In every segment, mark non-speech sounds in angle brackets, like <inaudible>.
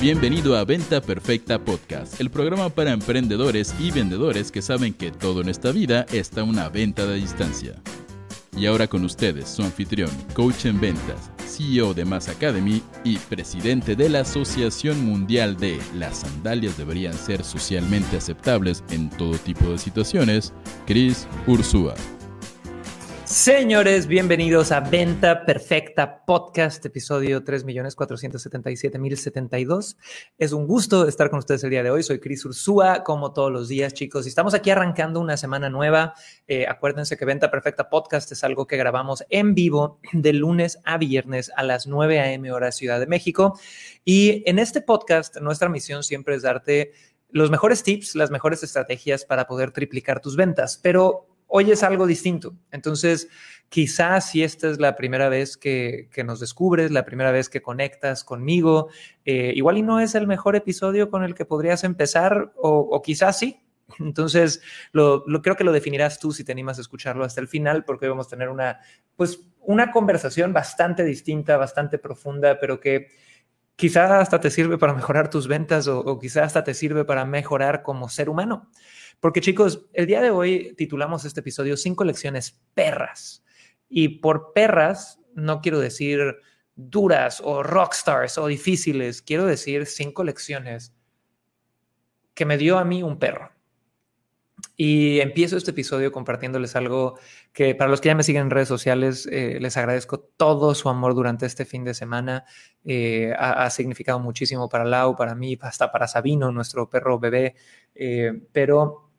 Bienvenido a Venta Perfecta Podcast, el programa para emprendedores y vendedores que saben que todo en esta vida está una venta de distancia. Y ahora con ustedes, su anfitrión, coach en ventas, CEO de Mass Academy y presidente de la Asociación Mundial de Las sandalias deberían ser socialmente aceptables en todo tipo de situaciones, Chris Ursúa. Señores, bienvenidos a Venta Perfecta Podcast, episodio 3.477.072. Es un gusto estar con ustedes el día de hoy. Soy Cris Ursúa, como todos los días, chicos. Y estamos aquí arrancando una semana nueva. Eh, acuérdense que Venta Perfecta Podcast es algo que grabamos en vivo de lunes a viernes a las 9 a.m. hora Ciudad de México. Y en este podcast, nuestra misión siempre es darte los mejores tips, las mejores estrategias para poder triplicar tus ventas. Pero hoy es algo distinto. Entonces, quizás si esta es la primera vez que, nos descubres, la primera vez que conectas conmigo, eh, igual y no es el mejor episodio con el que podrías empezar, o, quizás sí. <laughs> Entonces, lo, creo que lo definirás tú si te animas a escucharlo hasta el final, porque hoy vamos a tener una, pues, una conversación bastante distinta, bastante profunda, pero que quizás hasta te sirve para mejorar tus ventas o, o quizás hasta te sirve para mejorar como ser humano. Porque chicos, el día de hoy titulamos este episodio Cinco lecciones perras. Y por perras no quiero decir duras o rockstars o difíciles, quiero decir cinco lecciones que me dio a mí un perro. Y empiezo este episodio compartiéndoles algo que para los que ya me siguen en redes sociales, eh, les agradezco todo su amor durante este fin de semana. Eh, ha, significado muchísimo para Lau, para mí, hasta para Sabino, nuestro perro bebé. Eh, pero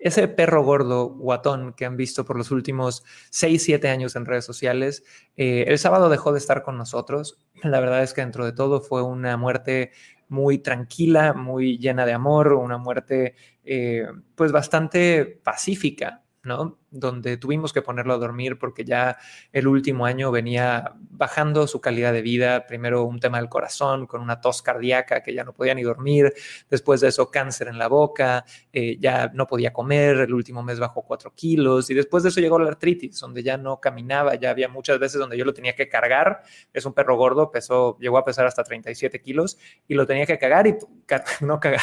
ese perro gordo, guatón, que han visto por los últimos 6, 7 años en redes sociales, eh, el sábado dejó de estar con nosotros. La verdad es que dentro de todo fue una muerte muy tranquila, muy llena de amor, una muerte eh, pues bastante pacífica. ¿No? Donde tuvimos que ponerlo a dormir porque ya el último año venía bajando su calidad de vida. Primero un tema del corazón con una tos cardíaca que ya no podía ni dormir. Después de eso cáncer en la boca, eh, ya no podía comer. El último mes bajó cuatro kilos y después de eso llegó la artritis, donde ya no caminaba. Ya había muchas veces donde yo lo tenía que cargar. Es un perro gordo, pesó, llegó a pesar hasta 37 kilos y lo tenía que cagar y <laughs> no cagar.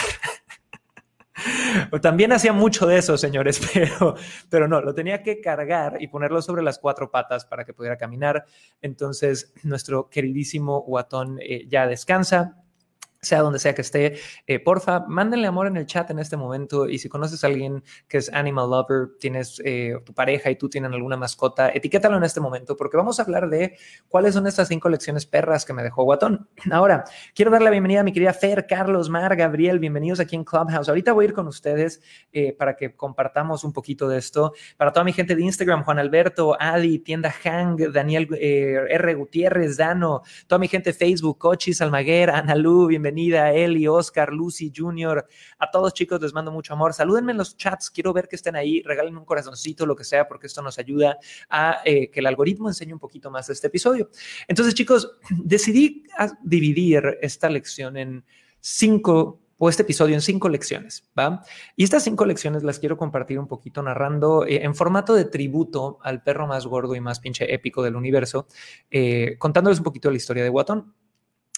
<laughs> También hacía mucho de eso, señores, <laughs> pero, pero no, lo tenía que cargar y ponerlo sobre las cuatro patas para que pudiera caminar. Entonces, nuestro queridísimo guatón eh, ya descansa sea donde sea que esté, eh, porfa, mándenle amor en el chat en este momento y si conoces a alguien que es animal lover, tienes eh, tu pareja y tú tienen alguna mascota, etiquétalo en este momento porque vamos a hablar de cuáles son estas cinco lecciones perras que me dejó Guatón. <clears throat> Ahora, quiero dar la bienvenida a mi querida Fer, Carlos, Mar, Gabriel, bienvenidos aquí en Clubhouse. Ahorita voy a ir con ustedes eh, para que compartamos un poquito de esto. Para toda mi gente de Instagram, Juan Alberto, Adi, Tienda Hang, Daniel R. Gutiérrez, Dano, toda mi gente de Facebook, Cochis, Almaguer, Analu, bienvenidos bienvenida, Eli, Oscar, Lucy, Junior. A todos chicos les mando mucho amor. Salúdenme en los chats, quiero ver que estén ahí, regálenme un corazoncito, lo que sea, porque esto nos ayuda a eh, que el algoritmo enseñe un poquito más este episodio. Entonces chicos, <clears throat> decidí dividir esta lección en cinco o este episodio en cinco lecciones, ¿va? Y estas cinco lecciones las quiero compartir un poquito narrando eh, en formato de tributo al perro más gordo y más pinche épico del universo, eh, contándoles un poquito la historia de Watón.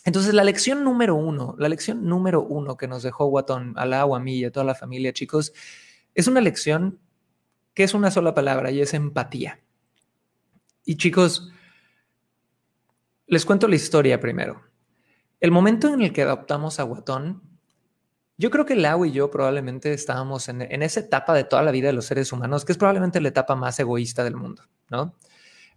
Entonces, la lección número uno, la lección número uno que nos dejó Watón, a la a mí y a toda la familia, chicos, es una lección que es una sola palabra y es empatía. Y chicos, les cuento la historia primero. El momento en el que adoptamos a Watón, yo creo que Lau y yo probablemente estábamos en, en, esa etapa de toda la vida de los seres humanos, que es probablemente la etapa más egoísta del mundo, ¿no?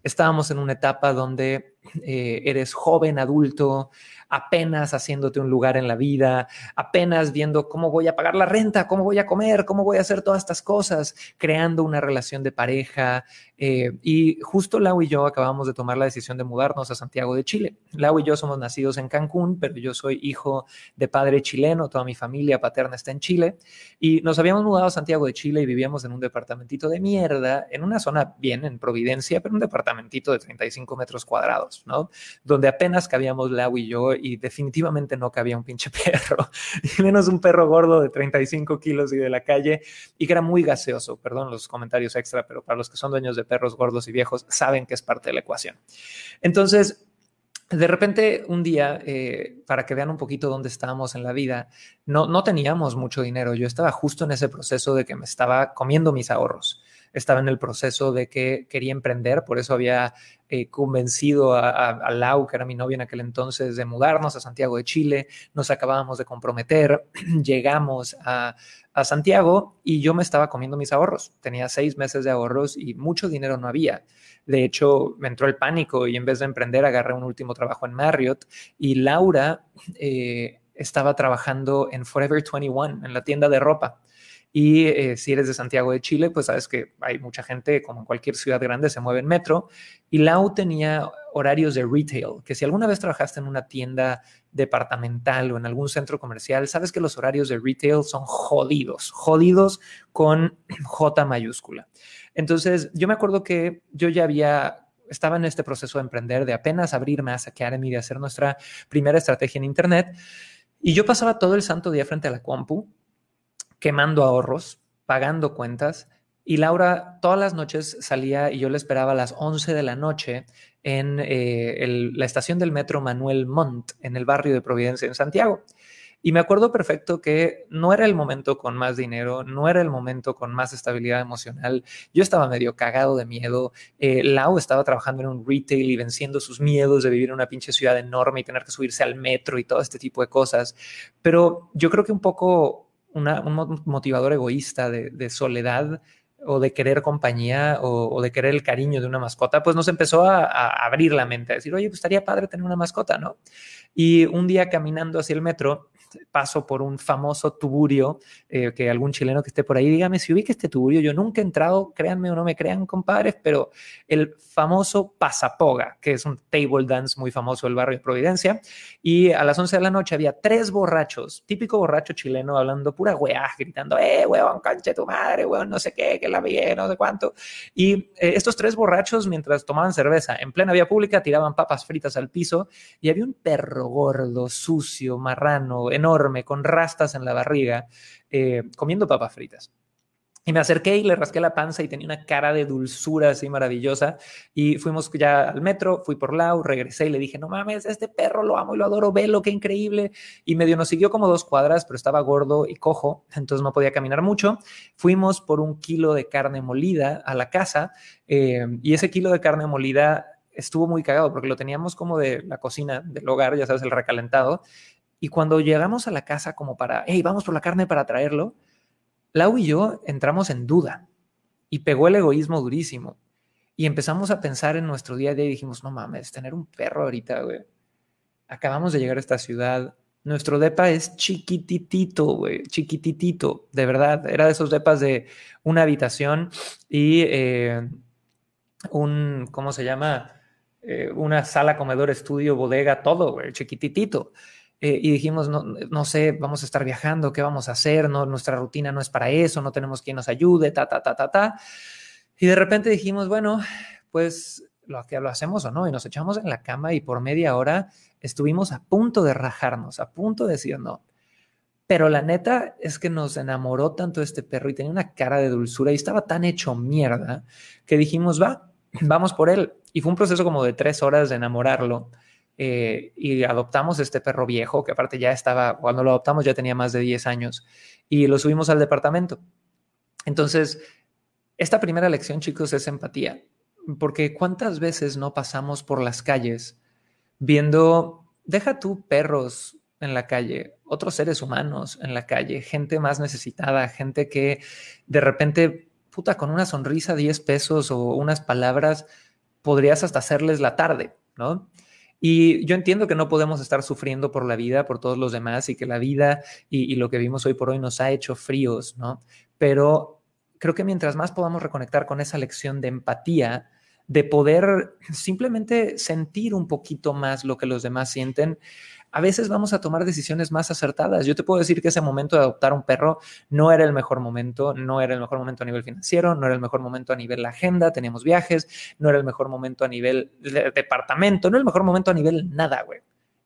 Estábamos en una etapa donde eh, eres joven, adulto, apenas haciéndote un lugar en la vida, apenas viendo cómo voy a pagar la renta, cómo voy a comer, cómo voy a hacer todas estas cosas, creando una relación de pareja. Eh, y justo Lau y yo acabamos de tomar la decisión de mudarnos a Santiago de Chile. Lau y yo somos nacidos en Cancún, pero yo soy hijo de padre chileno, toda mi familia paterna está en Chile. Y nos habíamos mudado a Santiago de Chile y vivíamos en un departamentito de mierda, en una zona bien en Providencia, pero un departamentito de 35 metros cuadrados, Donde apenas cabíamos Lau y yo y definitivamente no cabía un pinche <laughs> perro, y menos un perro gordo de 35 kilos y de la calle, y que era muy gaseoso, perdón los comentarios extra, pero para los que son dueños de perros gordos y viejos, saben que es parte de la ecuación. Entonces, de repente, un día, eh, para que vean un poquito dónde estábamos en la vida, no, no teníamos mucho dinero. Yo estaba justo en ese proceso de que me estaba comiendo mis ahorros. Estaba en el proceso de que quería emprender, por eso había eh, convencido a, a, Lau, que era mi novia en aquel entonces, de mudarnos a Santiago de Chile. Nos acabábamos de comprometer, <clears throat> llegamos a, Santiago y yo me estaba comiendo mis ahorros. Tenía seis meses de ahorros y mucho dinero no había. De hecho, me entró el pánico y en vez de emprender agarré un último trabajo en Marriott y Laura eh, estaba trabajando en Forever 21, en la tienda de ropa. Y eh, si eres de Santiago de Chile, pues sabes que hay mucha gente, como en cualquier ciudad grande, se mueve en metro. Y Lau tenía horarios de retail, que si alguna vez trabajaste en una tienda departamental o en algún centro comercial, sabes que los horarios de retail son jodidos, jodidos con <clears throat> J mayúscula. Entonces, yo me acuerdo que yo ya había, estaba en este proceso de emprender, de apenas abrirme a Academy, de hacer nuestra primera estrategia en Internet. Y yo pasaba todo el santo día frente a la compu, quemando ahorros, pagando cuentas. Y Laura todas las noches salía y yo le esperaba a las 11 de la noche en eh, la estación del metro Manuel Montt, en el barrio de Providencia, en Santiago. Y me acuerdo perfecto que no era el momento con más dinero, no era el momento con más estabilidad emocional. Yo estaba medio cagado de miedo. Eh, estaba trabajando en un retail y venciendo sus miedos de vivir en una pinche ciudad enorme y tener que subirse al metro y todo este tipo de cosas. Pero yo creo que un poco una, un motivador egoísta de, soledad o de querer compañía o, de querer el cariño de una mascota, pues nos empezó a, a, abrir la mente, a decir, oye, pues estaría padre tener una mascota, ¿no? Y un día caminando hacia el metro, paso por un famoso tuburio, eh, que algún chileno que esté por ahí, dígame si ubica este tuburio, yo nunca he entrado, créanme o no me crean, compadres, pero el famoso Pasapoga, que es un table dance muy famoso del barrio de Providencia, y a las 11 de la noche había tres borrachos, típico borracho chileno, hablando pura weá, gritando, eh, weón, canche tu madre, weón, no sé qué, que la vi, no sé cuánto, y eh, estos tres borrachos, mientras tomaban cerveza en plena vía pública, tiraban papas fritas al piso, y había un perro gordo, sucio, marrano, enorme, con rastas en la barriga, eh, comiendo papas fritas. Y me acerqué y le rasqué la panza y tenía una cara de dulzura así maravillosa. Y fuimos ya al metro, fui por Lau, regresé y le dije, no mames, este perro lo amo y lo adoro, velo, qué increíble. Y medio nos siguió como dos cuadras, pero estaba gordo y cojo, entonces no podía caminar mucho. Fuimos por un kilo de carne molida a la casa eh, y ese kilo de carne molida estuvo muy cagado porque lo teníamos como de la cocina del hogar, ya sabes, el recalentado. Y cuando llegamos a la casa como para, hey, vamos por la carne para traerlo, Lau y yo entramos en duda y pegó el egoísmo durísimo. Y empezamos a pensar en nuestro día a día y dijimos, no mames, tener un perro ahorita, güey. Acabamos de llegar a esta ciudad. Nuestro depa es chiquititito, güey, chiquititito, de verdad. Era de esos depas de una habitación y eh, un, ¿cómo se llama? Eh, una sala, comedor, estudio, bodega, todo, güey, chiquititito. Eh, y dijimos, no, no sé, vamos a estar viajando, ¿qué vamos a hacer? No, nuestra rutina no es para eso, no tenemos quien nos ayude, ta, ta, ta, ta, ta. Y de repente dijimos, bueno, pues lo, lo hacemos o no, y nos echamos en la cama y por media hora estuvimos a punto de rajarnos, a punto de decir no. Pero la neta es que nos enamoró tanto este perro y tenía una cara de dulzura y estaba tan hecho mierda que dijimos, va, vamos por él. Y fue un proceso como de tres horas de enamorarlo. Eh, y adoptamos este perro viejo, que aparte ya estaba, cuando lo adoptamos ya tenía más de 10 años, y lo subimos al departamento. Entonces, esta primera lección, chicos, es empatía, porque cuántas veces no pasamos por las calles viendo, deja tú perros en la calle, otros seres humanos en la calle, gente más necesitada, gente que de repente, puta, con una sonrisa, 10 pesos o unas palabras, podrías hasta hacerles la tarde, ¿no? Y yo entiendo que no podemos estar sufriendo por la vida, por todos los demás, y que la vida y, lo que vimos hoy por hoy nos ha hecho fríos, ¿no? Pero creo que mientras más podamos reconectar con esa lección de empatía, de poder simplemente sentir un poquito más lo que los demás sienten, a veces vamos a tomar decisiones más acertadas. Yo te puedo decir que ese momento de adoptar un perro no era el mejor momento, no era el mejor momento a nivel financiero, no era el mejor momento a nivel agenda, teníamos viajes, no era el mejor momento a nivel de departamento, no era el mejor momento a nivel nada, güey.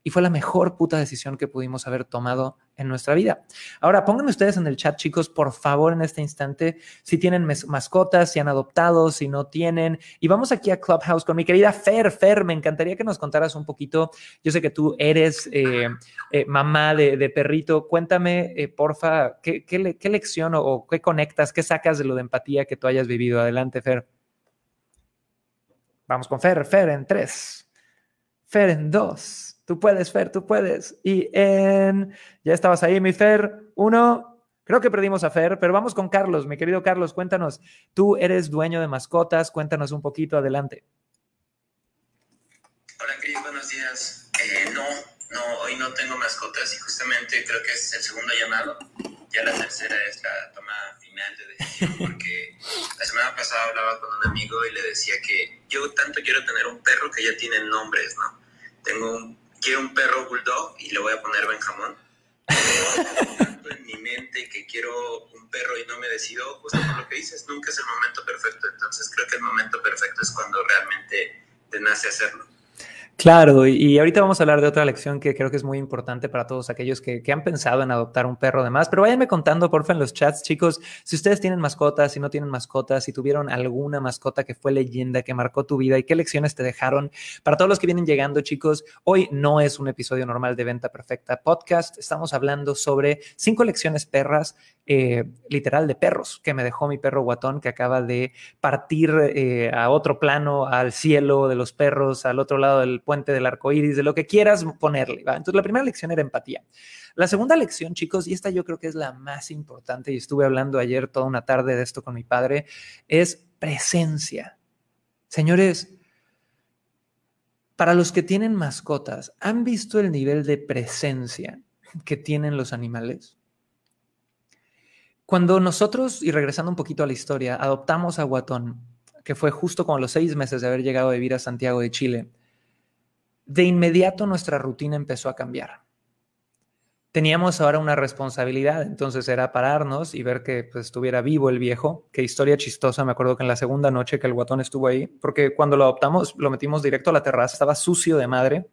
Y fue la mejor puta decisión que pudimos haber tomado en nuestra vida. Ahora, pónganme ustedes en el chat, chicos, por favor, en este instante, si tienen mascotas, si han adoptado, si no tienen. Y vamos aquí a Clubhouse con mi querida Fer. Fer, me encantaría que nos contaras un poquito. Yo sé que tú eres eh, eh, mamá de, perrito. Cuéntame, eh, porfa, ¿qué, lección o, o qué conectas, qué sacas de lo de empatía que tú hayas vivido? Adelante, Fer. Vamos con Fer, Fer en tres, Fer en dos. Tú puedes, Fer, tú puedes. Y en. Ya estabas ahí, mi Fer. Uno. Creo que perdimos a Fer, pero vamos con Carlos. Mi querido Carlos, cuéntanos. Tú eres dueño de mascotas. Cuéntanos un poquito. Adelante. Hola, Cris. Buenos días. Eh, no, no, hoy no tengo mascotas y justamente creo que es el segundo llamado. Ya la tercera es la toma final de decisión <laughs> porque la semana pasada hablaba con un amigo y le decía que yo tanto quiero tener un perro que ya tiene nombres, ¿no? Tengo un quiero un perro bulldog y le voy a poner Benjamón. <laughs> en mi mente que quiero un perro y no me decido, justo por lo que dices, nunca es el momento perfecto. Entonces creo que el momento perfecto es cuando realmente te nace hacerlo. Claro, y ahorita vamos a hablar de otra lección que creo que es muy importante para todos aquellos que, han pensado en adoptar un perro demás, pero váyanme contando, porfa, en los chats, chicos, si ustedes tienen mascotas, si no tienen mascotas, si tuvieron alguna mascota que fue leyenda, que marcó tu vida y qué lecciones te dejaron. Para todos los que vienen llegando, chicos, hoy no es un episodio normal de Venta Perfecta Podcast, estamos hablando sobre cinco lecciones perras, eh, literal de perros, que me dejó mi perro guatón, que acaba de partir eh, a otro plano, al cielo de los perros, al otro lado del puente del arco iris, de lo que quieras ponerle. Entonces, la primera lección era empatía. La segunda lección, chicos, y esta yo creo que es la más importante, y estuve hablando ayer toda una tarde de esto con mi padre, es presencia. Señores, para los que tienen mascotas, ¿han visto el nivel de presencia que tienen los animales? Cuando nosotros, y regresando un poquito a la historia, adoptamos a Guatón, que fue justo como los seis meses de haber llegado a vivir a Santiago de Chile, de inmediato nuestra rutina empezó a cambiar. Teníamos ahora una responsabilidad, entonces era pararnos y ver que pues, estuviera vivo el viejo. Qué historia chistosa, me acuerdo que en la segunda noche que el guatón estuvo ahí, porque cuando lo adoptamos lo metimos directo a la terraza, estaba sucio de madre,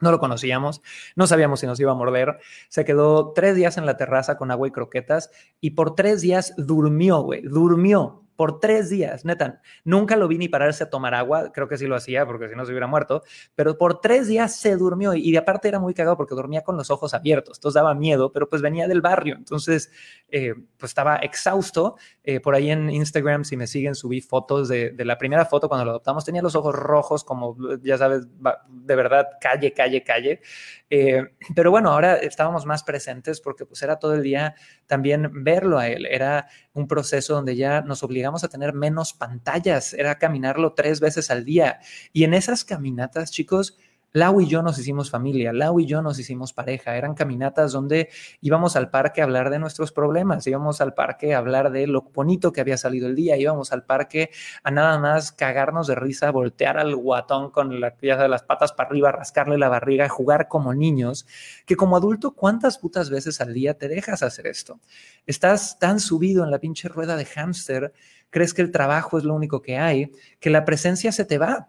no lo conocíamos, no sabíamos si nos iba a morder. Se quedó tres días en la terraza con agua y croquetas y por tres días durmió, güey, durmió por tres días, neta. Nunca lo vi ni pararse a tomar agua, creo que sí lo hacía porque si no se hubiera muerto, pero por tres días se durmió y, de aparte era muy cagado porque dormía con los ojos abiertos, entonces daba miedo, pero pues venía del barrio, entonces eh, pues estaba exhausto. Eh, por ahí en Instagram, si me siguen, subí fotos de, la primera foto cuando lo adoptamos, tenía los ojos rojos como, ya sabes, de verdad, calle, calle, calle. Eh, pero bueno, ahora estábamos más presentes porque pues era todo el día también verlo a él, era un proceso donde ya nos obligamos a tener menos pantallas, era caminarlo tres veces al día. Y en esas caminatas, chicos, Lau y yo nos hicimos familia, Lau y yo nos hicimos pareja. Eran caminatas donde íbamos al parque a hablar de nuestros problemas, íbamos al parque a hablar de lo bonito que había salido el día, íbamos al parque a nada más cagarnos de risa, voltear al guatón con la, de las patas para arriba, rascarle la barriga, jugar como niños, que como adulto, ¿cuántas putas veces al día te dejas hacer esto? Estás tan subido en la pinche rueda de hámster, crees que el trabajo es lo único que hay, que la presencia se te va.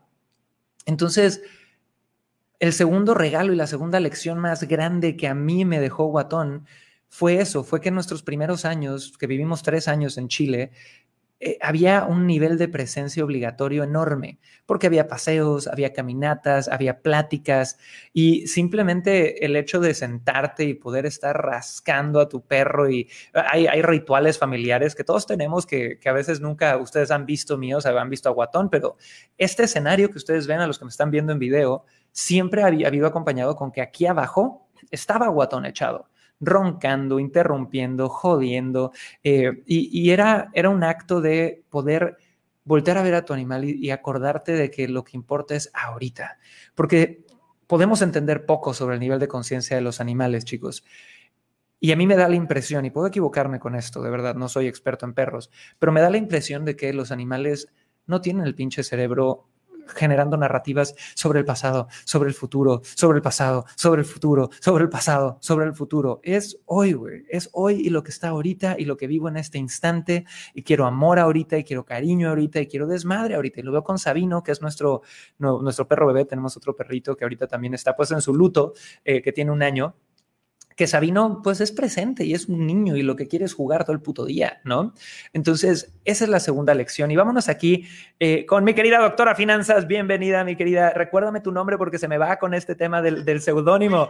Entonces, el segundo regalo y la segunda lección más grande que a mí me dejó Guatón fue eso, fue que en nuestros primeros años, que vivimos tres años en Chile, eh, había un nivel de presencia obligatorio enorme, porque había paseos, había caminatas, había pláticas y simplemente el hecho de sentarte y poder estar rascando a tu perro y hay, rituales familiares que todos tenemos que, a veces nunca ustedes han visto míos, han visto a Guatón, pero este escenario que ustedes ven a los que me están viendo en video, siempre había habido acompañado con que aquí abajo estaba Guatón echado roncando, interrumpiendo, jodiendo, eh, y, era, era un acto de poder voltear a ver a tu animal y, acordarte de que lo que importa es ahorita, porque podemos entender poco sobre el nivel de conciencia de los animales, chicos. Y a mí me da la impresión, y puedo equivocarme con esto, de verdad, no soy experto en perros, pero me da la impresión de que los animales no tienen el pinche cerebro generando narrativas sobre el pasado, sobre el futuro, sobre el pasado, sobre el futuro, sobre el pasado, sobre el futuro. Es hoy, güey. Es hoy y lo que está ahorita y lo que vivo en este instante. Y quiero amor ahorita y quiero cariño ahorita y quiero desmadre ahorita. Y lo veo con Sabino, que es nuestro, nuestro perro bebé. Tenemos otro perrito que ahorita también está puesto en su luto, eh, que tiene un año que Sabino pues es presente y es un niño y lo que quiere es jugar todo el puto día, ¿no? Entonces, esa es la segunda lección. Y vámonos aquí eh, con mi querida doctora Finanzas. Bienvenida, mi querida. Recuérdame tu nombre porque se me va con este tema del, del seudónimo.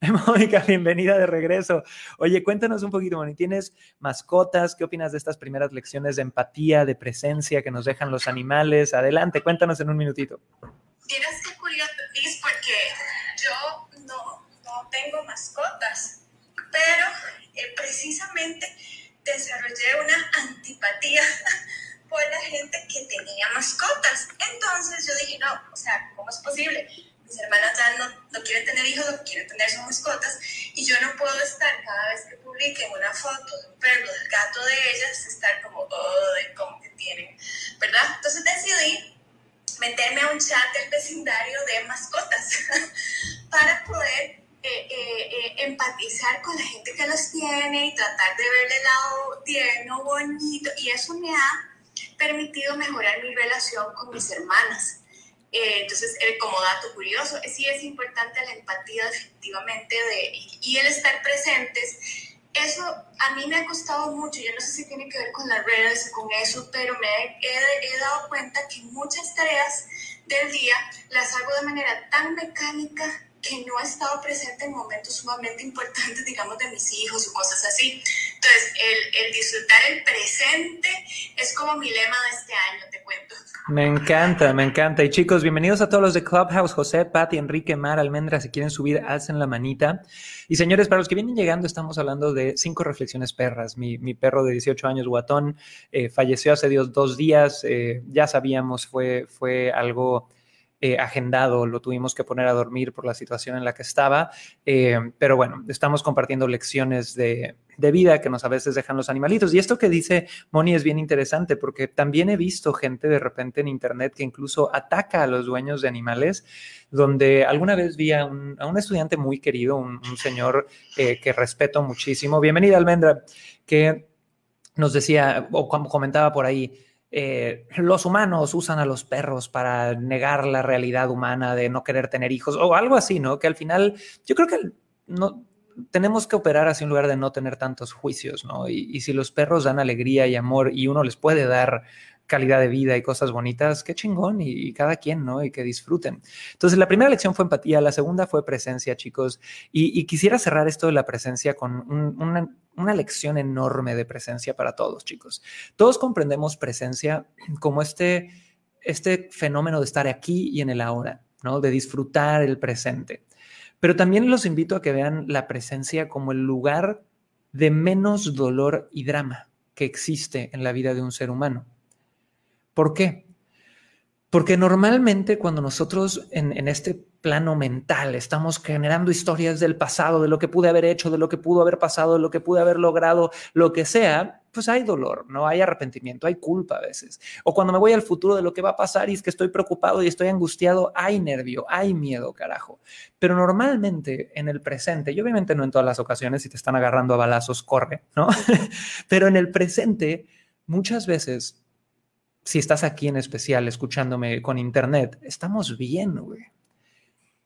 <laughs> Mónica, bienvenida de regreso. Oye, cuéntanos un poquito, Moni. ¿Tienes mascotas? ¿Qué opinas de estas primeras lecciones de empatía, de presencia que nos dejan los animales? Adelante, cuéntanos en un minutito. Tienes que curioso, porque yo tengo mascotas, pero eh, precisamente desarrollé una antipatía <laughs> por la gente que tenía mascotas. Entonces yo dije, no, o sea, ¿cómo es posible? Mis hermanas ya no, no quieren tener hijos, lo que quieren tener son mascotas, y yo no puedo estar cada vez que publiquen una foto de un perro, del gato de ellas, estar como, oh, de cómo que tienen, ¿verdad? Entonces decidí meterme a un chat del vecindario de mascotas <laughs> para poder eh, eh, eh, empatizar con la gente que los tiene y tratar de verle el lado tierno, bonito, y eso me ha permitido mejorar mi relación con mis hermanas. entonces, como dato curioso, sí es importante la empatía definitivamente de, y, el estar presentes. Eso a mí me ha costado mucho, yo no sé si tiene que ver con las redes, con eso, pero me he, he dado cuenta que muchas tareas del día las hago de manera tan mecánica que no ha estado presente en momentos sumamente importantes, digamos, de mis hijos o cosas así. Entonces, el, el, disfrutar el presente es como mi lema de este año, te cuento. Me encanta, me encanta. Y chicos, bienvenidos a todos los de Clubhouse, José, Pati, Enrique, Mar, Almendra, si quieren subir, alcen la manita. Y señores, para los que vienen llegando, estamos hablando de cinco reflexiones perras. Mi, mi perro de 18 años, Guatón, eh, falleció hace dos días. Eh, ya sabíamos, fue, fue algo eh, agendado, lo tuvimos que poner a dormir por la situación en la que estaba, eh, pero bueno, estamos compartiendo lecciones de, vida que nos a veces dejan los animalitos. Y esto que dice Moni es bien interesante porque también he visto gente de repente en Internet que incluso ataca a los dueños de animales, donde alguna vez vi a un, estudiante muy querido, un, señor eh, que respeto muchísimo, bienvenida Almendra, que nos decía o comentaba por ahí, eh, los humanos usan a los perros para negar la realidad humana de no querer tener hijos o algo así, ¿no? Que al final yo creo que no tenemos que operar así en lugar de no tener tantos juicios, ¿no? Y, y si los perros dan alegría y amor y uno les puede dar calidad de vida y cosas bonitas, qué chingón y, cada quien, ¿no? Y que disfruten. Entonces, la primera lección fue empatía, la segunda fue presencia, chicos. Y, quisiera cerrar esto de la presencia con una, una lección enorme de presencia para todos, chicos. Todos comprendemos presencia como este, este fenómeno de estar aquí y en el ahora, ¿no? De disfrutar el presente. Pero también los invito a que vean la presencia como el lugar de menos dolor y drama que existe en la vida de un ser humano. ¿Por qué? Porque normalmente cuando nosotros en, este plano mental estamos generando historias del pasado, de lo que pude haber hecho, de lo que pudo haber pasado, de lo que pude haber logrado, lo que sea, pues hay dolor, no hay arrepentimiento, hay culpa a veces. O cuando me voy al futuro de lo que va a pasar y es que estoy preocupado y estoy angustiado, hay nervio, hay miedo, carajo. Pero normalmente en el presente, y obviamente no en todas las ocasiones, si te están agarrando a balazos, corre, ¿no? <laughs> Pero en el presente, muchas veces si estás aquí en especial escuchándome con internet, estamos bien, güey.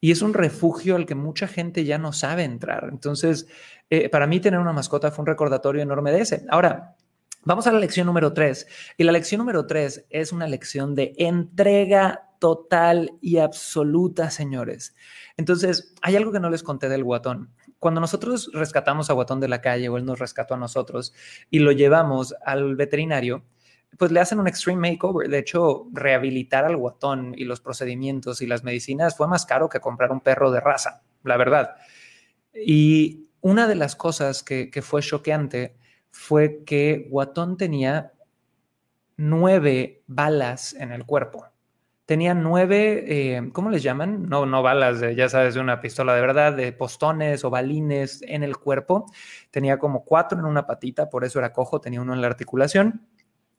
Y es un refugio al que mucha gente ya no sabe entrar. Entonces, eh, para mí tener una mascota fue un recordatorio enorme de ese. Ahora, vamos a la lección número tres. Y la lección número tres es una lección de entrega total y absoluta, señores. Entonces, hay algo que no les conté del guatón. Cuando nosotros rescatamos a Guatón de la calle o él nos rescató a nosotros y lo llevamos al veterinario, pues le hacen un extreme makeover. De hecho, rehabilitar al guatón y los procedimientos y las medicinas fue más caro que comprar un perro de raza, la verdad. Y una de las cosas que, fue choqueante fue que Guatón tenía nueve balas en el cuerpo. Tenía nueve, eh, ¿cómo les llaman? No, no balas, ya sabes, de una pistola de verdad, de postones o balines en el cuerpo. Tenía como cuatro en una patita, por eso era cojo, tenía uno en la articulación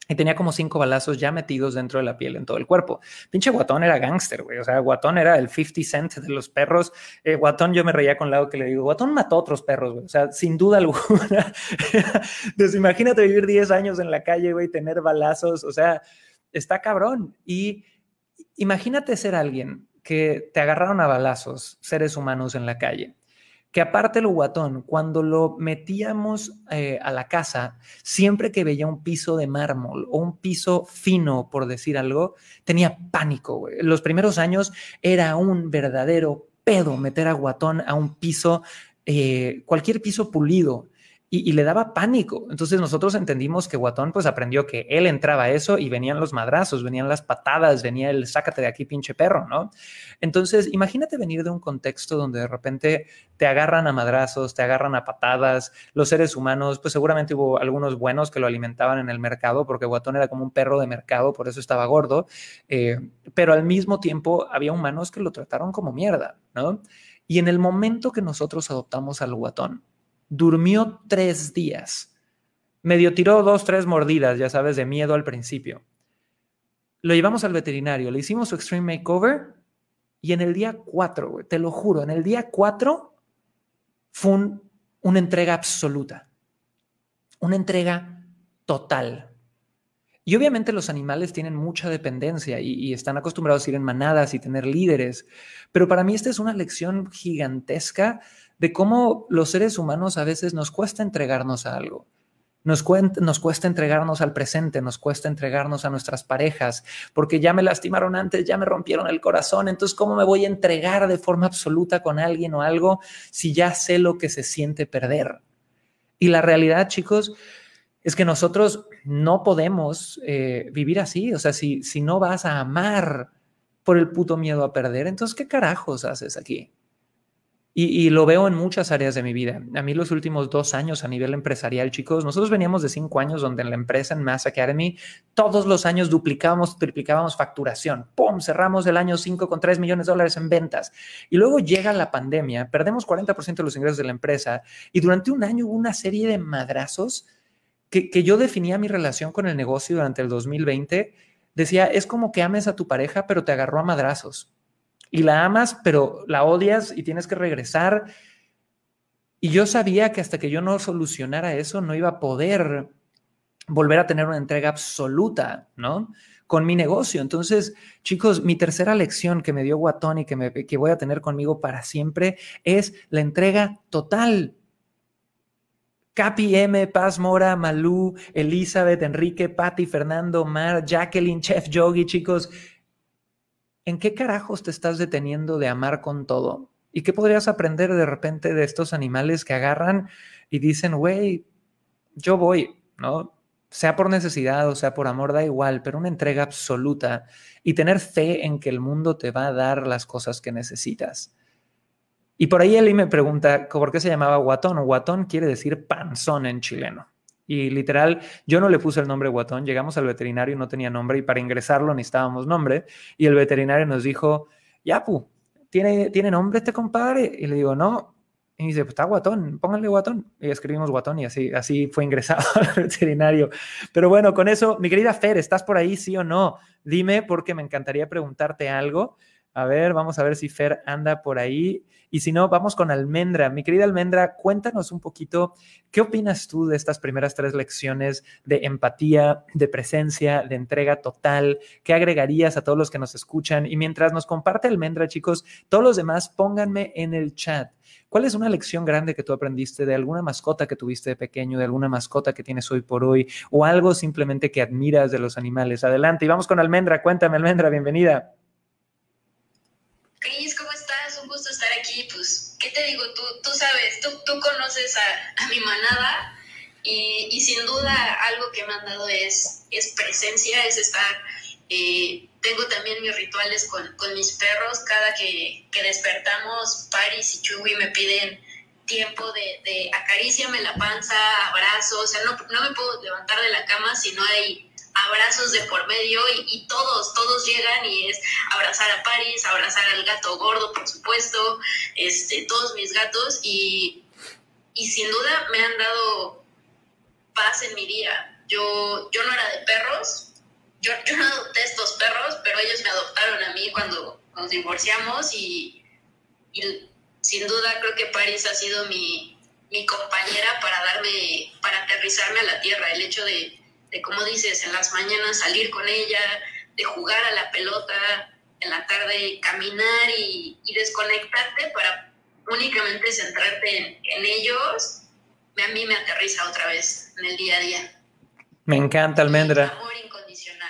y tenía como cinco balazos ya metidos dentro de la piel en todo el cuerpo. Pinche Guatón era gángster, güey. O sea, Guatón era el 50 cent de los perros. Eh, Guatón, yo me reía con lado que le digo, Guatón mató a otros perros, güey. O sea, sin duda alguna. <laughs> Entonces, imagínate vivir 10 años en la calle, güey, tener balazos. O sea, está cabrón. Y imagínate ser alguien que te agarraron a balazos, seres humanos en la calle que aparte el guatón, cuando lo metíamos eh, a la casa, siempre que veía un piso de mármol o un piso fino, por decir algo, tenía pánico. Los primeros años era un verdadero pedo meter a guatón a un piso, eh, cualquier piso pulido y, le daba pánico. Entonces nosotros entendimos que Guatón pues aprendió que él entraba a eso y venían los madrazos, venían las patadas, venía el sácate de aquí pinche perro, ¿no? Entonces imagínate venir de un contexto donde de repente te agarran a madrazos, te agarran a patadas, los seres humanos, pues seguramente hubo algunos buenos que lo alimentaban en el mercado porque Guatón era como un perro de mercado, por eso estaba gordo, eh, pero al mismo tiempo había humanos que lo trataron como mierda, ¿no? Y en el momento que nosotros adoptamos al Guatón, Durmió tres días. Medio tiró dos, tres mordidas, ya sabes, de miedo al principio. Lo llevamos al veterinario, le hicimos su extreme makeover y en el día cuatro, te lo juro, en el día cuatro fue una entrega absoluta, una entrega total. Y obviamente los animales tienen mucha dependencia y, y, están acostumbrados a ir en manadas y tener líderes, pero para mí esta es una lección gigantesca de cómo los seres humanos a veces nos cuesta entregarnos a algo. Nos, nos, cuesta entregarnos al presente, nos cuesta entregarnos a nuestras parejas, porque ya me lastimaron antes, ya me rompieron el corazón, entonces ¿cómo me voy a entregar de forma absoluta con alguien o algo si ya sé lo que se siente perder? Y la realidad, chicos, es que nosotros no podemos eh, vivir así, o sea, si, si no vas a amar por el puto miedo a perder, entonces ¿qué carajos haces aquí? Y, lo veo en muchas áreas de mi vida. A mí los últimos dos años a nivel empresarial, chicos, nosotros veníamos de cinco años donde en la empresa, en Mass Academy, todos los años duplicábamos, triplicábamos facturación. ¡Pum! Cerramos el año cinco con tres millones de dólares en ventas. Y luego llega la pandemia, perdemos 40% de los ingresos de la empresa y durante un año hubo una serie de madrazos que, que yo definía mi relación con el negocio durante el 2020. Decía, es como que ames a tu pareja, pero te agarró a madrazos y la amas, pero la odias y tienes que regresar. Y yo sabía que hasta que yo no solucionara eso, no iba a poder volver a tener una entrega absoluta, ¿no? Con mi negocio. Entonces, chicos, mi tercera lección que me dio Guatón y que, me, que voy a tener conmigo para siempre es la entrega total. Capi M, Paz Mora, Malú, Elizabeth, Enrique, Patti, Fernando, Mar, Jacqueline, Chef Yogi, chicos, ¿en qué carajos te estás deteniendo de amar con todo? ¿Y qué podrías aprender de repente de estos animales que agarran y dicen, güey, yo voy, ¿no? Sea por necesidad o sea por amor, da igual, pero una entrega absoluta y tener fe en que el mundo te va a dar las cosas que necesitas. Y por ahí Eli me pregunta, ¿por qué se llamaba guatón? Guatón quiere decir panzón en chileno. Y literal, yo no le puse el nombre Guatón, llegamos al veterinario y no tenía nombre y para ingresarlo necesitábamos nombre y el veterinario nos dijo, Yapu, ¿tiene, ¿tiene nombre este compadre? Y le digo, no. Y dice, pues está Guatón, pónganle Guatón. Y escribimos Guatón y así, así fue ingresado <laughs> al veterinario. Pero bueno, con eso, mi querida Fer, ¿estás por ahí, sí o no? Dime porque me encantaría preguntarte algo. A ver, vamos a ver si Fer anda por ahí. Y si no, vamos con Almendra. Mi querida Almendra, cuéntanos un poquito, ¿qué opinas tú de estas primeras tres lecciones de empatía, de presencia, de entrega total? ¿Qué agregarías a todos los que nos escuchan? Y mientras nos comparte Almendra, chicos, todos los demás, pónganme en el chat. ¿Cuál es una lección grande que tú aprendiste de alguna mascota que tuviste de pequeño, de alguna mascota que tienes hoy por hoy, o algo simplemente que admiras de los animales? Adelante y vamos con Almendra. Cuéntame, Almendra, bienvenida. Cris, ¿cómo estás? Un gusto estar aquí. Pues, ¿qué te digo? Tú, tú sabes, tú, tú conoces a, mi manada y, y, sin duda algo que me han dado es, es presencia, es estar... Eh, tengo también mis rituales con, con mis perros. Cada que, que, despertamos, Paris y Chuy me piden tiempo de, de la panza, abrazo. O sea, no, no me puedo levantar de la cama si no hay abrazos de por medio y, todos, todos llegan y es abrazar a Paris, abrazar al gato gordo, por supuesto, este, todos mis gatos y, y sin duda me han dado paz en mi día. yo, yo no era de perros, yo, yo no adopté estos perros, pero ellos me adoptaron a mí cuando nos divorciamos y, y sin duda creo que Paris ha sido mi, mi compañera para darme, para aterrizarme a la tierra, el hecho de, de, como dices, en las mañanas salir con ella, de jugar a la pelota, en la tarde caminar y, y desconectarte para únicamente centrarte en, en ellos, a mí me aterriza otra vez en el día a día. Me encanta, Almendra. Amor incondicional.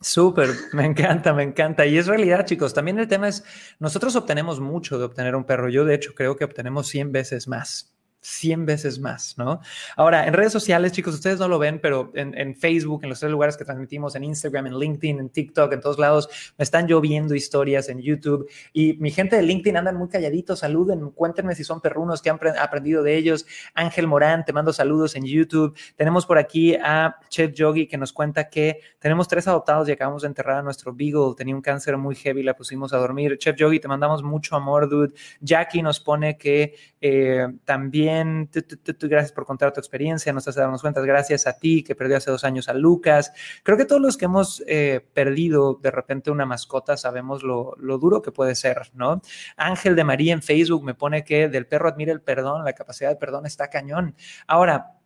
Súper, me encanta, me encanta. Y es realidad, chicos. También el tema es, nosotros obtenemos mucho de obtener un perro. Yo, de hecho, creo que obtenemos 100 veces más. 100 veces más, ¿no? Ahora, en redes sociales, chicos, ustedes no lo ven, pero en, Facebook, en los tres lugares que transmitimos, en Instagram, en LinkedIn, en TikTok, en todos lados, me están lloviendo historias en YouTube y mi gente de LinkedIn andan muy calladitos, saluden, cuéntenme si son perrunos que han aprendido de ellos. Ángel Morán, te mando saludos en YouTube. Tenemos por aquí a Chef Yogi que nos cuenta que tenemos tres adoptados y acabamos de enterrar a nuestro Beagle, tenía un cáncer muy heavy, la pusimos a dormir. Chef Yogi, te mandamos mucho amor, dude. Jackie nos pone que eh, también gracias por contar tu experiencia, nos hace darnos cuenta, gracias a ti que perdió hace dos años a Lucas. Creo que todos los que hemos eh, perdido de repente una mascota sabemos lo, lo, duro que puede ser, ¿no? Ángel de María en Facebook me pone que del perro admira el perdón, la capacidad de perdón está cañón. Ahora,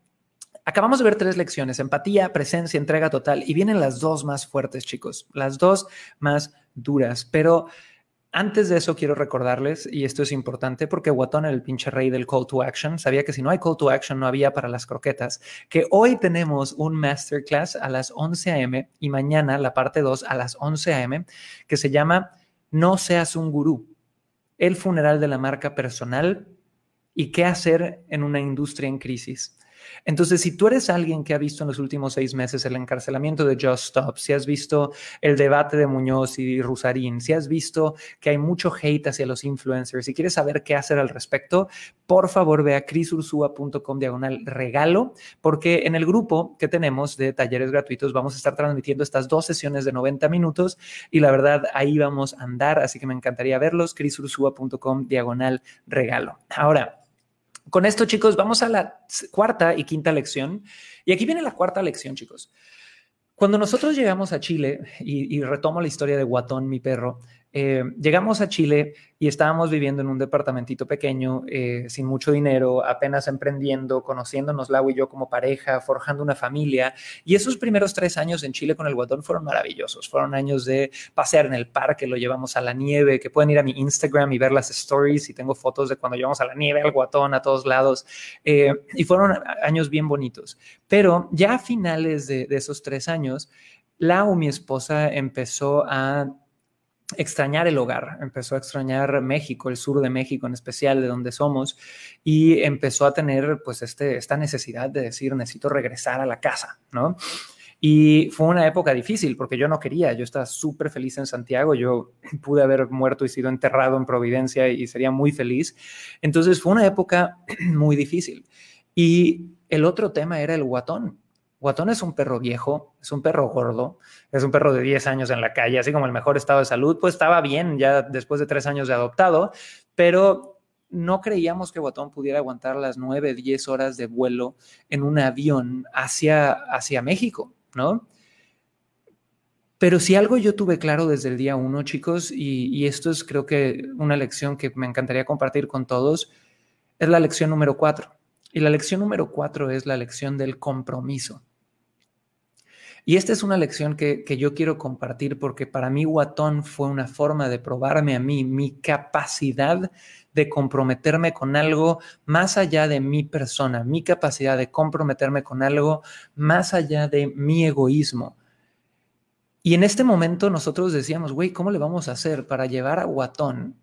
Acabamos de ver tres lecciones, empatía, presencia, entrega total, y vienen las dos más fuertes, chicos, las dos más duras, pero antes de eso, quiero recordarles, y esto es importante porque Guatón era el pinche rey del call to action. Sabía que si no hay call to action, no había para las croquetas. Que hoy tenemos un masterclass a las 11 a.m. y mañana la parte 2 a las 11 a.m. que se llama No seas un gurú. El funeral de la marca personal y qué hacer en una industria en crisis. Entonces, si tú eres alguien que ha visto en los últimos seis meses el encarcelamiento de Just Stop, si has visto el debate de Muñoz y Rusarín, si has visto que hay mucho hate hacia los influencers y quieres saber qué hacer al respecto, por favor ve a crisursua.com diagonal regalo, porque en el grupo que tenemos de talleres gratuitos vamos a estar transmitiendo estas dos sesiones de 90 minutos y la verdad ahí vamos a andar, así que me encantaría verlos, crisursua.com diagonal regalo. Ahora, con esto, chicos, vamos a la cuarta y quinta lección. Y aquí viene la cuarta lección, chicos. Cuando nosotros llegamos a Chile, y, y retomo la historia de Guatón, mi perro, eh, llegamos a Chile y estábamos viviendo en un departamentito pequeño, eh, sin mucho dinero, apenas emprendiendo, conociéndonos Lau y yo como pareja, forjando una familia. Y esos primeros tres años en Chile con el guatón fueron maravillosos. Fueron años de pasear en el parque, lo llevamos a la nieve, que pueden ir a mi Instagram y ver las stories. Y tengo fotos de cuando llevamos a la nieve, al guatón, a todos lados. Eh, y fueron años bien bonitos. Pero ya a finales de, de esos tres años, Lau, mi esposa, empezó a extrañar el hogar, empezó a extrañar México, el sur de México en especial, de donde somos, y empezó a tener pues este, esta necesidad de decir, necesito regresar a la casa, ¿no? Y fue una época difícil porque yo no quería, yo estaba súper feliz en Santiago, yo <laughs> pude haber muerto y sido enterrado en Providencia y sería muy feliz. Entonces fue una época <clears throat> muy difícil. Y el otro tema era el guatón. Guatón es un perro viejo, es un perro gordo, es un perro de 10 años en la calle, así como el mejor estado de salud, pues estaba bien ya después de tres años de adoptado, pero no creíamos que Guatón pudiera aguantar las 9, 10 horas de vuelo en un avión hacia, hacia México, ¿no? Pero si algo yo tuve claro desde el día uno, chicos, y, y esto es creo que una lección que me encantaría compartir con todos, es la lección número cuatro. Y la lección número cuatro es la lección del compromiso. Y esta es una lección que, que, yo quiero compartir porque para mí Guatón fue una forma de probarme a mí mi capacidad de comprometerme con algo más allá de mi persona, mi capacidad de comprometerme con algo más allá de mi egoísmo. Y en este momento nosotros decíamos, güey, ¿cómo le vamos a hacer para llevar a Guatón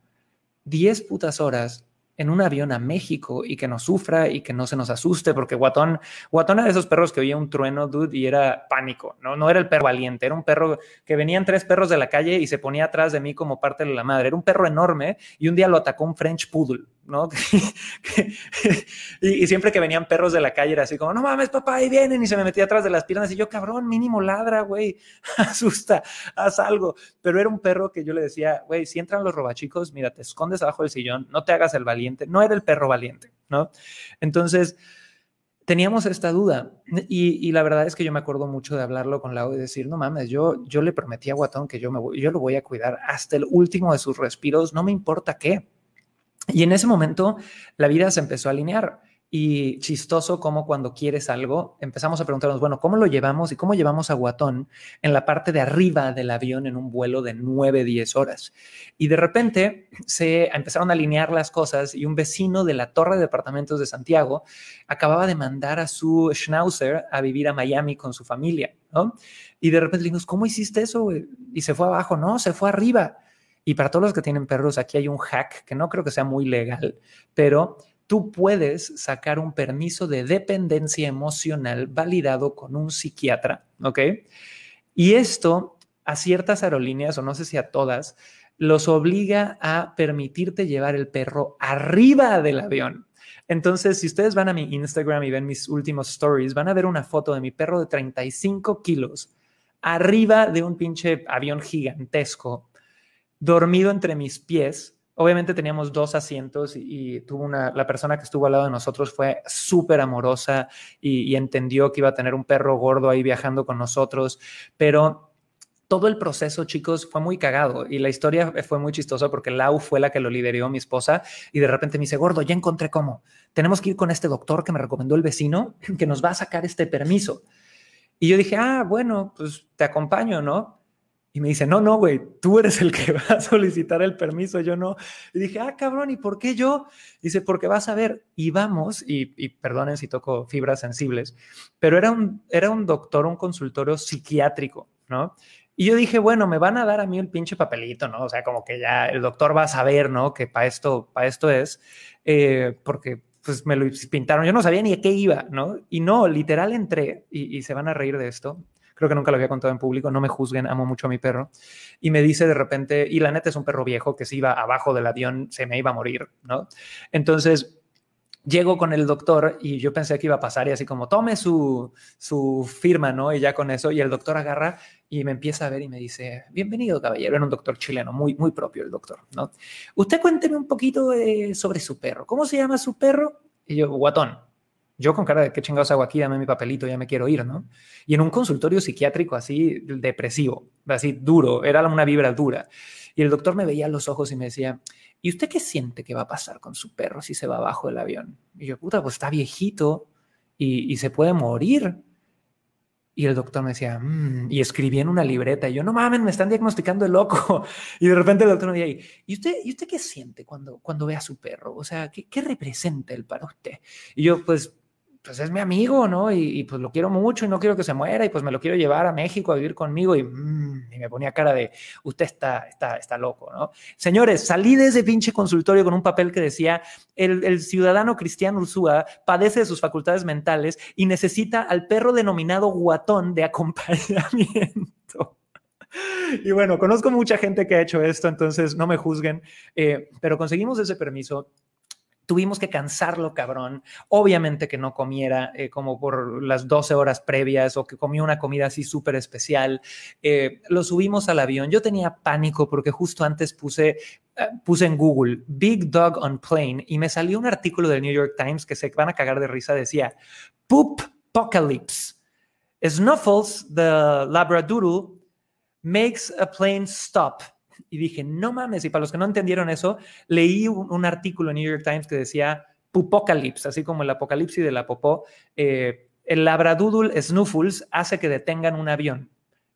10 putas horas en un avión a México y que no sufra y que no se nos asuste, porque Guatón, Guatón era de esos perros que oía un trueno, dude, y era pánico, ¿no? No era el perro valiente, era un perro que venían tres perros de la calle y se ponía atrás de mí como parte de la madre. Era un perro enorme y un día lo atacó un French Poodle, ¿no? <laughs> y, siempre que venían perros de la calle era así como, no mames, papá, ahí vienen, y se me metía atrás de las piernas y yo, cabrón, mínimo ladra, güey, <laughs> asusta, haz algo. Pero era un perro que yo le decía, güey, si entran los robachicos, mira, te escondes abajo del sillón, no te hagas el valiente, no era el perro valiente, ¿no? Entonces, teníamos esta duda y, y, la verdad es que yo me acuerdo mucho de hablarlo con Lau y decir, no mames, yo, yo le prometí a Guatón que yo, me voy, yo lo voy a cuidar hasta el último de sus respiros, no me importa qué. Y en ese momento la vida se empezó a alinear y chistoso como cuando quieres algo, empezamos a preguntarnos, bueno, ¿cómo lo llevamos y cómo llevamos a Guatón en la parte de arriba del avión en un vuelo de 9, 10 horas? Y de repente se empezaron a alinear las cosas y un vecino de la torre de departamentos de Santiago acababa de mandar a su schnauzer a vivir a Miami con su familia, ¿no? Y de repente le dijimos, ¿cómo hiciste eso? Y se fue abajo, no, se fue arriba. Y para todos los que tienen perros, aquí hay un hack que no creo que sea muy legal, pero tú puedes sacar un permiso de dependencia emocional validado con un psiquiatra, ¿ok? Y esto a ciertas aerolíneas, o no sé si a todas, los obliga a permitirte llevar el perro arriba del avión. Entonces, si ustedes van a mi Instagram y ven mis últimos stories, van a ver una foto de mi perro de 35 kilos arriba de un pinche avión gigantesco, dormido entre mis pies Obviamente teníamos dos asientos y, tuvo una, la persona que estuvo al lado de nosotros fue súper amorosa y, entendió que iba a tener un perro gordo ahí viajando con nosotros, pero todo el proceso, chicos, fue muy cagado y la historia fue muy chistosa porque Lau fue la que lo lideró, mi esposa, y de repente me dice, gordo, ya encontré cómo. Tenemos que ir con este doctor que me recomendó el vecino que nos va a sacar este permiso. Y yo dije, ah, bueno, pues te acompaño, ¿no? Y me dice, no, no, güey, tú eres el que <laughs> va a solicitar el permiso, yo no. Y dije, ah, cabrón, ¿y por qué yo? Dice, porque vas a ver, y vamos, y, y perdonen si toco fibras sensibles, pero era un, era un doctor, un consultorio psiquiátrico, ¿no? Y yo dije, bueno, me van a dar a mí el pinche papelito, ¿no? O sea, como que ya el doctor va a saber, ¿no? Que para esto, para esto es, eh, porque pues me lo pintaron, yo no sabía ni a qué iba, ¿no? Y no, literal entré, y, y se van a reír de esto, creo que nunca lo había contado en público, no me juzguen, amo mucho a mi perro, y me dice de repente, y la neta es un perro viejo que si iba abajo del avión se me iba a morir, ¿no? Entonces, llego con el doctor y yo pensé que iba a pasar y así como, tome su, su firma, ¿no? Y ya con eso, y el doctor agarra y me empieza a ver y me dice, bienvenido caballero, era un doctor chileno, muy, muy propio el doctor, ¿no? Usted cuénteme un poquito eh, sobre su perro, ¿cómo se llama su perro? Y yo, guatón. Yo con cara de qué chingados hago aquí, dame mi papelito, ya me quiero ir, ¿no? Y en un consultorio psiquiátrico así depresivo, así duro, era una vibra dura. Y el doctor me veía a los ojos y me decía, ¿y usted qué siente que va a pasar con su perro si se va abajo del avión? Y yo, puta, pues está viejito y, se puede morir. Y el doctor me decía, mm", y escribí en una libreta. Y yo, no mames, me están diagnosticando el loco. <laughs> Y de repente el doctor me decía, ¿y usted, ¿y usted qué siente cuando, cuando ve a su perro? O sea, ¿qué, ¿qué representa él para usted? Y yo, pues, pues es mi amigo, ¿no? Y, pues lo quiero mucho y no quiero que se muera y pues me lo quiero llevar a México a vivir conmigo y, mm, me ponía cara de, usted está, está, está loco, ¿no? Señores, salí de ese pinche consultorio con un papel que decía, el, el ciudadano Cristiano Ursúa padece de sus facultades mentales y necesita al perro denominado guatón de acompañamiento. <laughs> Y bueno, conozco mucha gente que ha hecho esto, entonces no me juzguen, eh, pero conseguimos ese permiso tuvimos que cansarlo, cabrón. Obviamente que no comiera eh, como por las 12 horas previas o que comió una comida así súper especial. Eh, lo subimos al avión. Yo tenía pánico porque justo antes puse, eh, puse en Google Big Dog on Plane y me salió un artículo del New York Times que se van a cagar de risa. Decía Poop Apocalypse. Snuffles, the Labradoodle, makes a plane stop y dije, no mames, y para los que no entendieron eso, leí un, artículo en New York Times que decía Pupocalypse, así como el apocalipsis de la popó, eh, el labradoodle Snuffles hace que detengan un avión.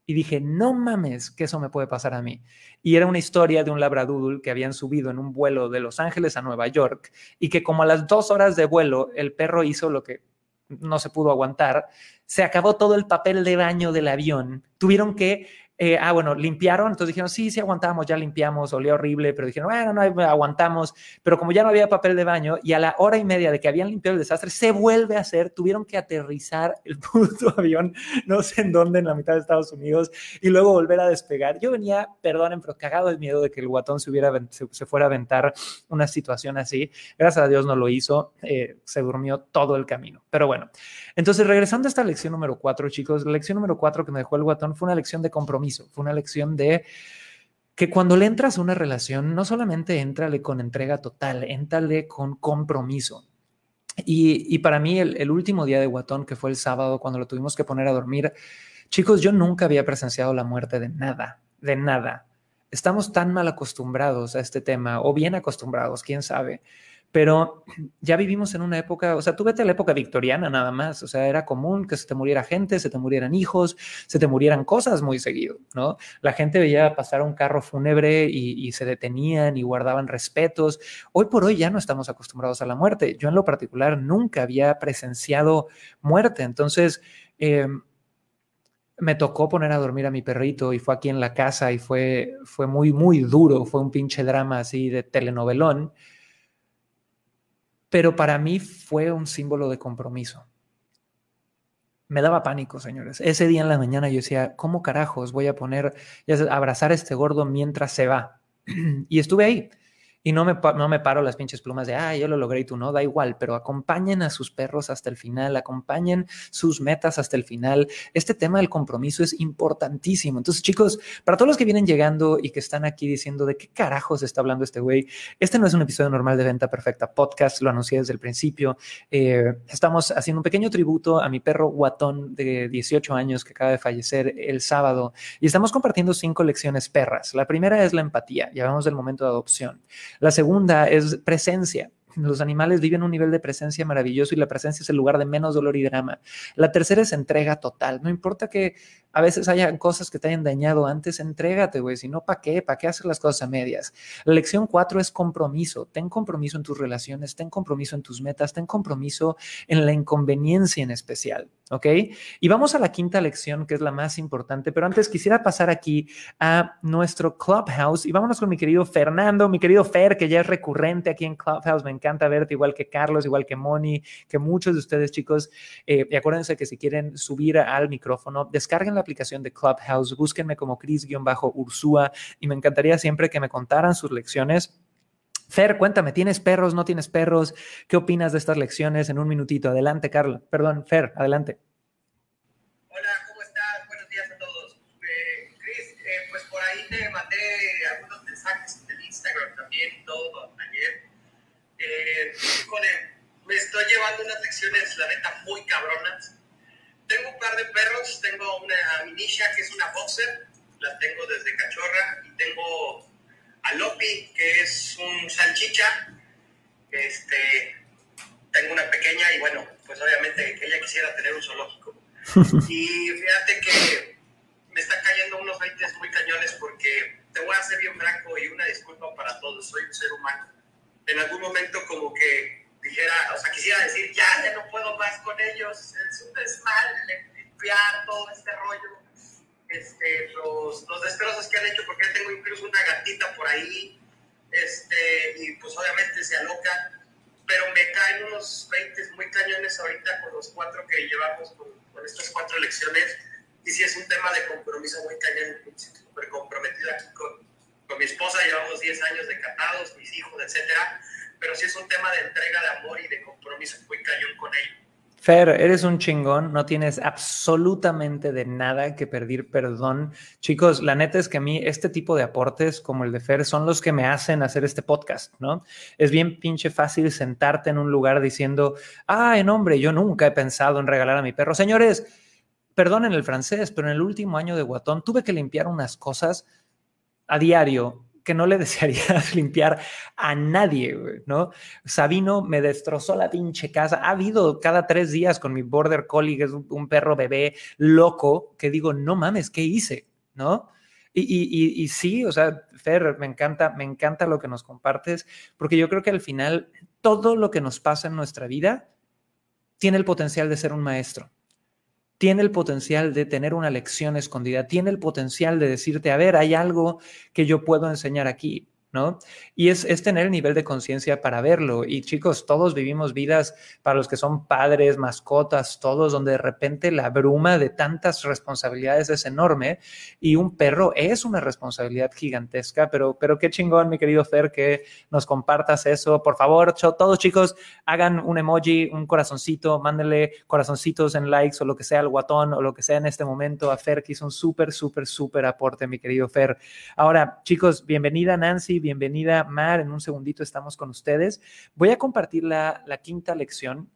Y dije, no mames, que eso me puede pasar a mí. Y era una historia de un labradoodle que habían subido en un vuelo de Los Ángeles a Nueva York y que como a las dos horas de vuelo el perro hizo lo que no se pudo aguantar, se acabó todo el papel de baño del avión. Tuvieron que eh, ah, bueno, limpiaron, entonces dijeron, sí, sí aguantamos, ya limpiamos, olía horrible, pero dijeron, bueno, no, aguantamos, pero como ya no había papel de baño y a la hora y media de que habían limpiado el desastre, se vuelve a hacer, tuvieron que aterrizar el <laughs> puto avión, no sé en dónde, en la mitad de Estados Unidos, y luego volver a despegar. Yo venía, perdonen, pero cagado de miedo de que el guatón se, hubiera, se, fuera a aventar una situación así. Gracias a Dios no lo hizo, eh, se durmió todo el camino. Pero bueno, entonces regresando a esta lección número cuatro, chicos, la lección número cuatro que me dejó el guatón fue una lección de compromiso fue una lección de que cuando le entras a una relación, no solamente entrale con entrega total, entrale con compromiso. Y, para mí el, el, último día de Guatón, que fue el sábado, cuando lo tuvimos que poner a dormir, chicos, yo nunca había presenciado la muerte de nada, de nada. Estamos tan mal acostumbrados a este tema, o bien acostumbrados, quién sabe, pero ya vivimos en una época, o sea, tú vete a la época victoriana nada más, o sea, era común que se te muriera gente, se te murieran hijos, se te murieran cosas muy seguido, ¿no? La gente veía pasar un carro fúnebre y, se detenían y guardaban respetos. Hoy por hoy ya no estamos acostumbrados a la muerte. Yo en lo particular nunca había presenciado muerte, entonces... Em, me tocó poner a dormir a mi perrito y fue aquí en la casa y fue, fue muy, muy duro, fue un pinche drama así de telenovelón pero para mí fue un símbolo de compromiso. Me daba pánico, señores. Ese día en la mañana yo decía, ¿cómo carajos voy a poner, abrazar a este gordo mientras se va? <clears throat> y estuve ahí y no me, no me paro las pinches plumas de, ah, yo lo logré y tú no, da igual, pero acompañen a sus perros hasta el final, acompañen sus metas hasta el final. Este tema del compromiso es importantísimo. Entonces, chicos, para todos los que vienen llegando y que están aquí diciendo de qué carajos está hablando este güey, este no es un episodio normal de Venta Perfecta Podcast, lo anuncié desde el principio. Eh, estamos haciendo un pequeño tributo a mi perro guatón de 18 años que acaba de fallecer el sábado y estamos compartiendo cinco lecciones perras. La primera es la empatía, ya vamos del momento de adopción. La segunda es presencia. Los animales viven un nivel de presencia maravilloso y la presencia es el lugar de menos dolor y drama. La tercera es entrega total. No importa que a veces haya cosas que te hayan dañado antes, entrégate, güey. Si no, ¿para qué? ¿Para qué hacer las cosas a medias? La lección cuatro es compromiso. Ten compromiso en tus relaciones, ten compromiso en tus metas, ten compromiso en la inconveniencia en especial. ¿Ok? Y vamos a la quinta lección, que es la más importante. Pero antes quisiera pasar aquí a nuestro Clubhouse y vámonos con mi querido Fernando, mi querido Fer, que ya es recurrente aquí en Clubhouse. Me verte, igual que Carlos, igual que Moni, que muchos de ustedes, chicos. Eh, y acuérdense que si quieren subir al micrófono, descarguen la aplicación de Clubhouse, búsquenme como Cris-Ursúa y me encantaría siempre que me contaran sus lecciones. Fer, cuéntame, ¿tienes perros? ¿No tienes perros? ¿Qué opinas de estas lecciones en un minutito? Adelante, Carlos. Perdón, Fer, adelante. Eh, me estoy llevando unas lecciones, la neta, muy cabronas tengo un par de perros, tengo una minisha que es una boxer, la tengo desde cachorra, y tengo a Lopi, que es un salchicha, este, tengo una pequeña y bueno, pues obviamente ella quisiera tener un zoológico. <laughs> Y fíjate que me están cayendo unos 20 muy cañones porque te voy a ser bien franco y una disculpa para todos, soy un ser humano. En algún momento como que dijera, o sea, quisiera decir, ya, ya no puedo más con ellos, es un desmadre limpiar todo este rollo, este, los, los destrozos que han hecho, porque tengo incluso una gatita por ahí, este, y pues obviamente se alocan, pero me caen unos 20 muy cañones ahorita con los cuatro que llevamos, con, con estas cuatro elecciones, y sí es un tema de compromiso muy cañón, súper comprometido aquí con, con mi esposa, llevamos 10 años de casados, mis hijos, etcétera, pero sí es un tema de entrega de amor y de compromiso muy cañón con ellos. Fer, eres un chingón, no tienes absolutamente de nada que pedir perdón. Chicos, la neta es que a mí este tipo de aportes como el de Fer son los que me hacen hacer este podcast, ¿no? Es bien pinche fácil sentarte en un lugar diciendo, ah, en hombre, yo nunca he pensado en regalar a mi perro. Señores, perdonen el francés, pero en el último año de Guatón tuve que limpiar unas cosas a diario que no le <laughs> desearía limpiar a nadie, ¿no? Sabino me destrozó la pinche casa. Ha habido cada tres días con mi border collie, que es un perro bebé loco, que digo, no mames, ¿qué hice? ¿No? Y, sí, o sea, Fer, me encanta, me encanta lo que nos compartes, porque yo creo que al final todo lo que nos pasa en nuestra vida tiene el potencial de ser un maestro tiene el potencial de tener una lección escondida, tiene el potencial de decirte, a ver, hay algo que yo puedo enseñar aquí. ¿No? Y es, es tener el nivel de conciencia para verlo. Y chicos, todos vivimos vidas para los que son padres, mascotas, todos, donde de repente la bruma de tantas responsabilidades es enorme y un perro es una responsabilidad gigantesca, pero, pero qué chingón, mi querido Fer, que nos compartas eso. Por favor, todos chicos, hagan un emoji, un corazoncito, mándenle corazoncitos en likes o lo que sea al guatón o lo que sea en este momento a Fer, que hizo un súper, súper, súper aporte, mi querido Fer. Ahora, chicos, bienvenida Nancy bienvenida Mar, en un segundito estamos con ustedes. Voy a compartir la, quinta lección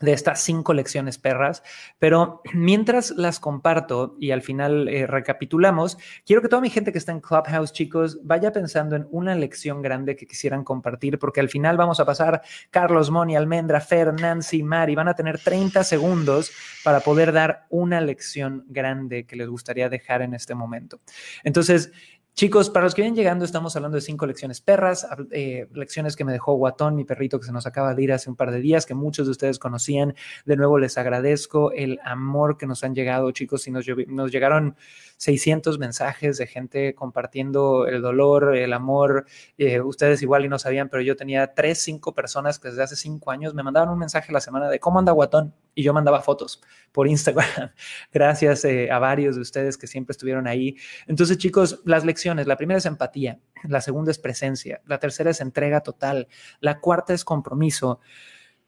de estas cinco lecciones perras, pero <clears throat> mientras las comparto y al final eh, recapitulamos, quiero que toda mi gente que está en Clubhouse, chicos, vaya pensando en una lección grande que quisieran compartir, porque al final vamos a pasar Carlos, Moni, Almendra, Fer, Nancy, Mari, van a tener 30 segundos para poder dar una lección grande que les gustaría dejar en este momento. Entonces, Chicos, para los que vienen llegando, estamos hablando de cinco lecciones perras, eh, lecciones que me dejó Guatón, mi perrito que se nos acaba de ir hace un par de días, que muchos de ustedes conocían. De nuevo les agradezco el amor que nos han llegado, chicos, y nos, nos llegaron 600 mensajes de gente compartiendo el dolor, el amor. Eh, ustedes igual y no sabían, pero yo tenía tres, cinco personas que desde hace cinco años me mandaban un mensaje la semana de cómo anda Guatón y yo mandaba fotos por Instagram. <laughs> Gracias eh, a varios de ustedes que siempre estuvieron ahí. Entonces, chicos, las lecciones, la primera es empatía, la segunda es presencia, la tercera es entrega total, la cuarta es compromiso.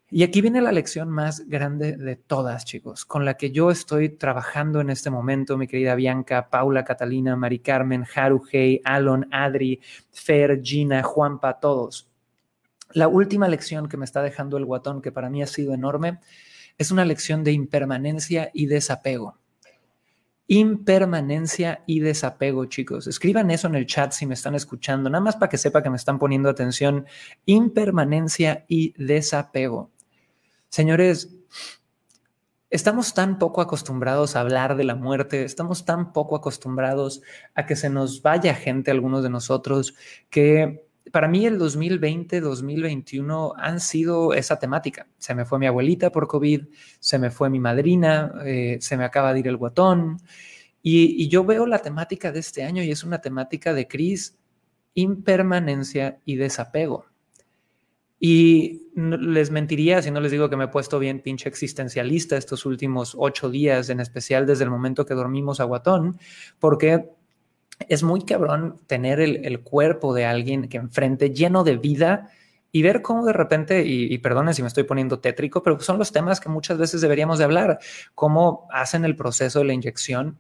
Y aquí viene la lección más grande de todas, chicos, con la que yo estoy trabajando en este momento, mi querida Bianca, Paula, Catalina, Mari Carmen, Haru, Hey, Alon, Adri, Fer, Gina, Juanpa, todos. La última lección que me está dejando el guatón, que para mí ha sido enorme, es una lección de impermanencia y desapego. Impermanencia y desapego, chicos. Escriban eso en el chat si me están escuchando, nada más para que sepa que me están poniendo atención. Impermanencia y desapego. Señores, estamos tan poco acostumbrados a hablar de la muerte, estamos tan poco acostumbrados a que se nos vaya gente, algunos de nosotros, que para mí el 2020, 2021 han sido esa temática. Se me fue mi abuelita por COVID, se me fue mi madrina, eh, se me acaba de ir el guatón. Y, y, yo veo la temática de este año y es una temática de crisis, impermanencia y desapego. Y les mentiría si no les digo que me he puesto bien pinche existencialista estos últimos ocho días, en especial desde el momento que dormimos a Guatón, porque es muy cabrón tener el, cuerpo de alguien que enfrente lleno de vida y ver cómo de repente, y, y perdonen si me estoy poniendo tétrico, pero son los temas que muchas veces deberíamos de hablar, cómo hacen el proceso de la inyección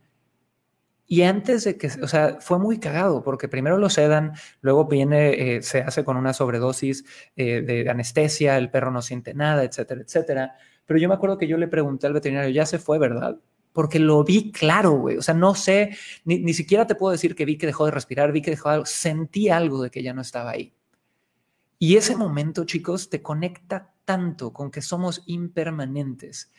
y antes de que, o sea, fue muy cagado porque primero lo sedan, luego viene, eh, se hace con una sobredosis eh, de anestesia, el perro no siente nada, etcétera, etcétera. Pero yo me acuerdo que yo le pregunté al veterinario, ya se fue, ¿verdad? Porque lo vi claro, güey. O sea, no sé, ni, ni siquiera te puedo decir que vi que dejó de respirar, vi que dejó algo, sentí algo de que ya no estaba ahí. Y ese momento, chicos, te conecta tanto con que somos impermanentes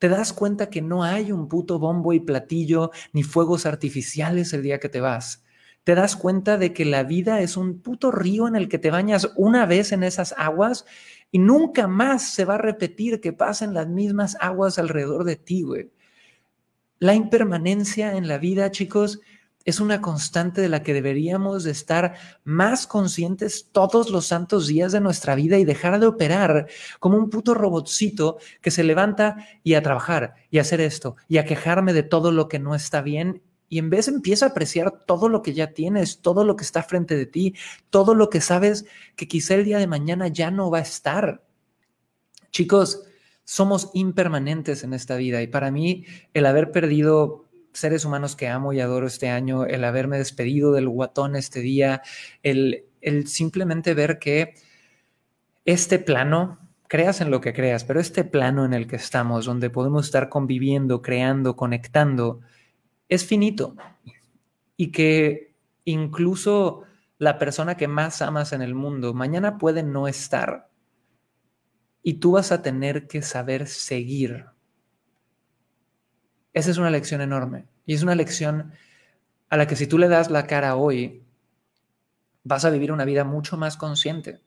te das cuenta que no hay un puto bombo y platillo ni fuegos artificiales el día que te vas. Te das cuenta de que la vida es un puto río en el que te bañas una vez en esas aguas y nunca más se va a repetir que pasen las mismas aguas alrededor de ti, güey. La impermanencia en la vida, chicos, es una constante de la que deberíamos de estar más conscientes todos los santos días de nuestra vida y dejar de operar como un puto robotcito que se levanta y a trabajar y a hacer esto y a quejarme de todo lo que no está bien y en vez empieza a apreciar todo lo que ya tienes, todo lo que está frente de ti, todo lo que sabes que quizá el día de mañana ya no va a estar. Chicos, somos impermanentes en esta vida y para mí el haber perdido seres humanos que amo y adoro este año, el haberme despedido del guatón este día, el, el simplemente ver que este plano, creas en lo que creas, pero este plano en el que estamos, donde podemos estar conviviendo, creando, conectando, es finito. Y que incluso la persona que más amas en el mundo mañana puede no estar. Y tú vas a tener que saber seguir esa es una lección enorme. Y es una lección a la que si tú le das la cara hoy, vas a vivir una vida mucho más consciente.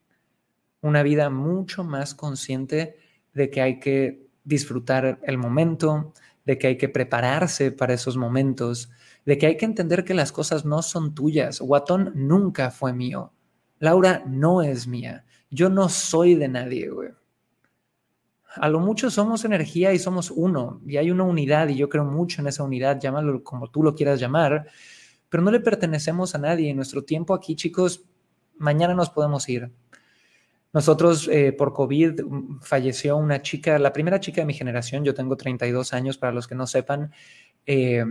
Una vida mucho más consciente de que hay que disfrutar el momento, de que hay que prepararse para esos momentos, de que hay que entender que las cosas no son tuyas. Guatón nunca fue mío. Laura no es mía. Yo no soy de nadie, güey a lo mucho somos energía y somos uno, y hay una unidad, y yo creo mucho en esa unidad, llámalo como tú lo quieras llamar, pero no le pertenecemos a nadie. En nuestro tiempo aquí, chicos, mañana nos podemos ir. Nosotros, eh, por COVID, falleció una chica, la primera chica de mi generación, yo tengo 32 años, para los que no sepan, eh,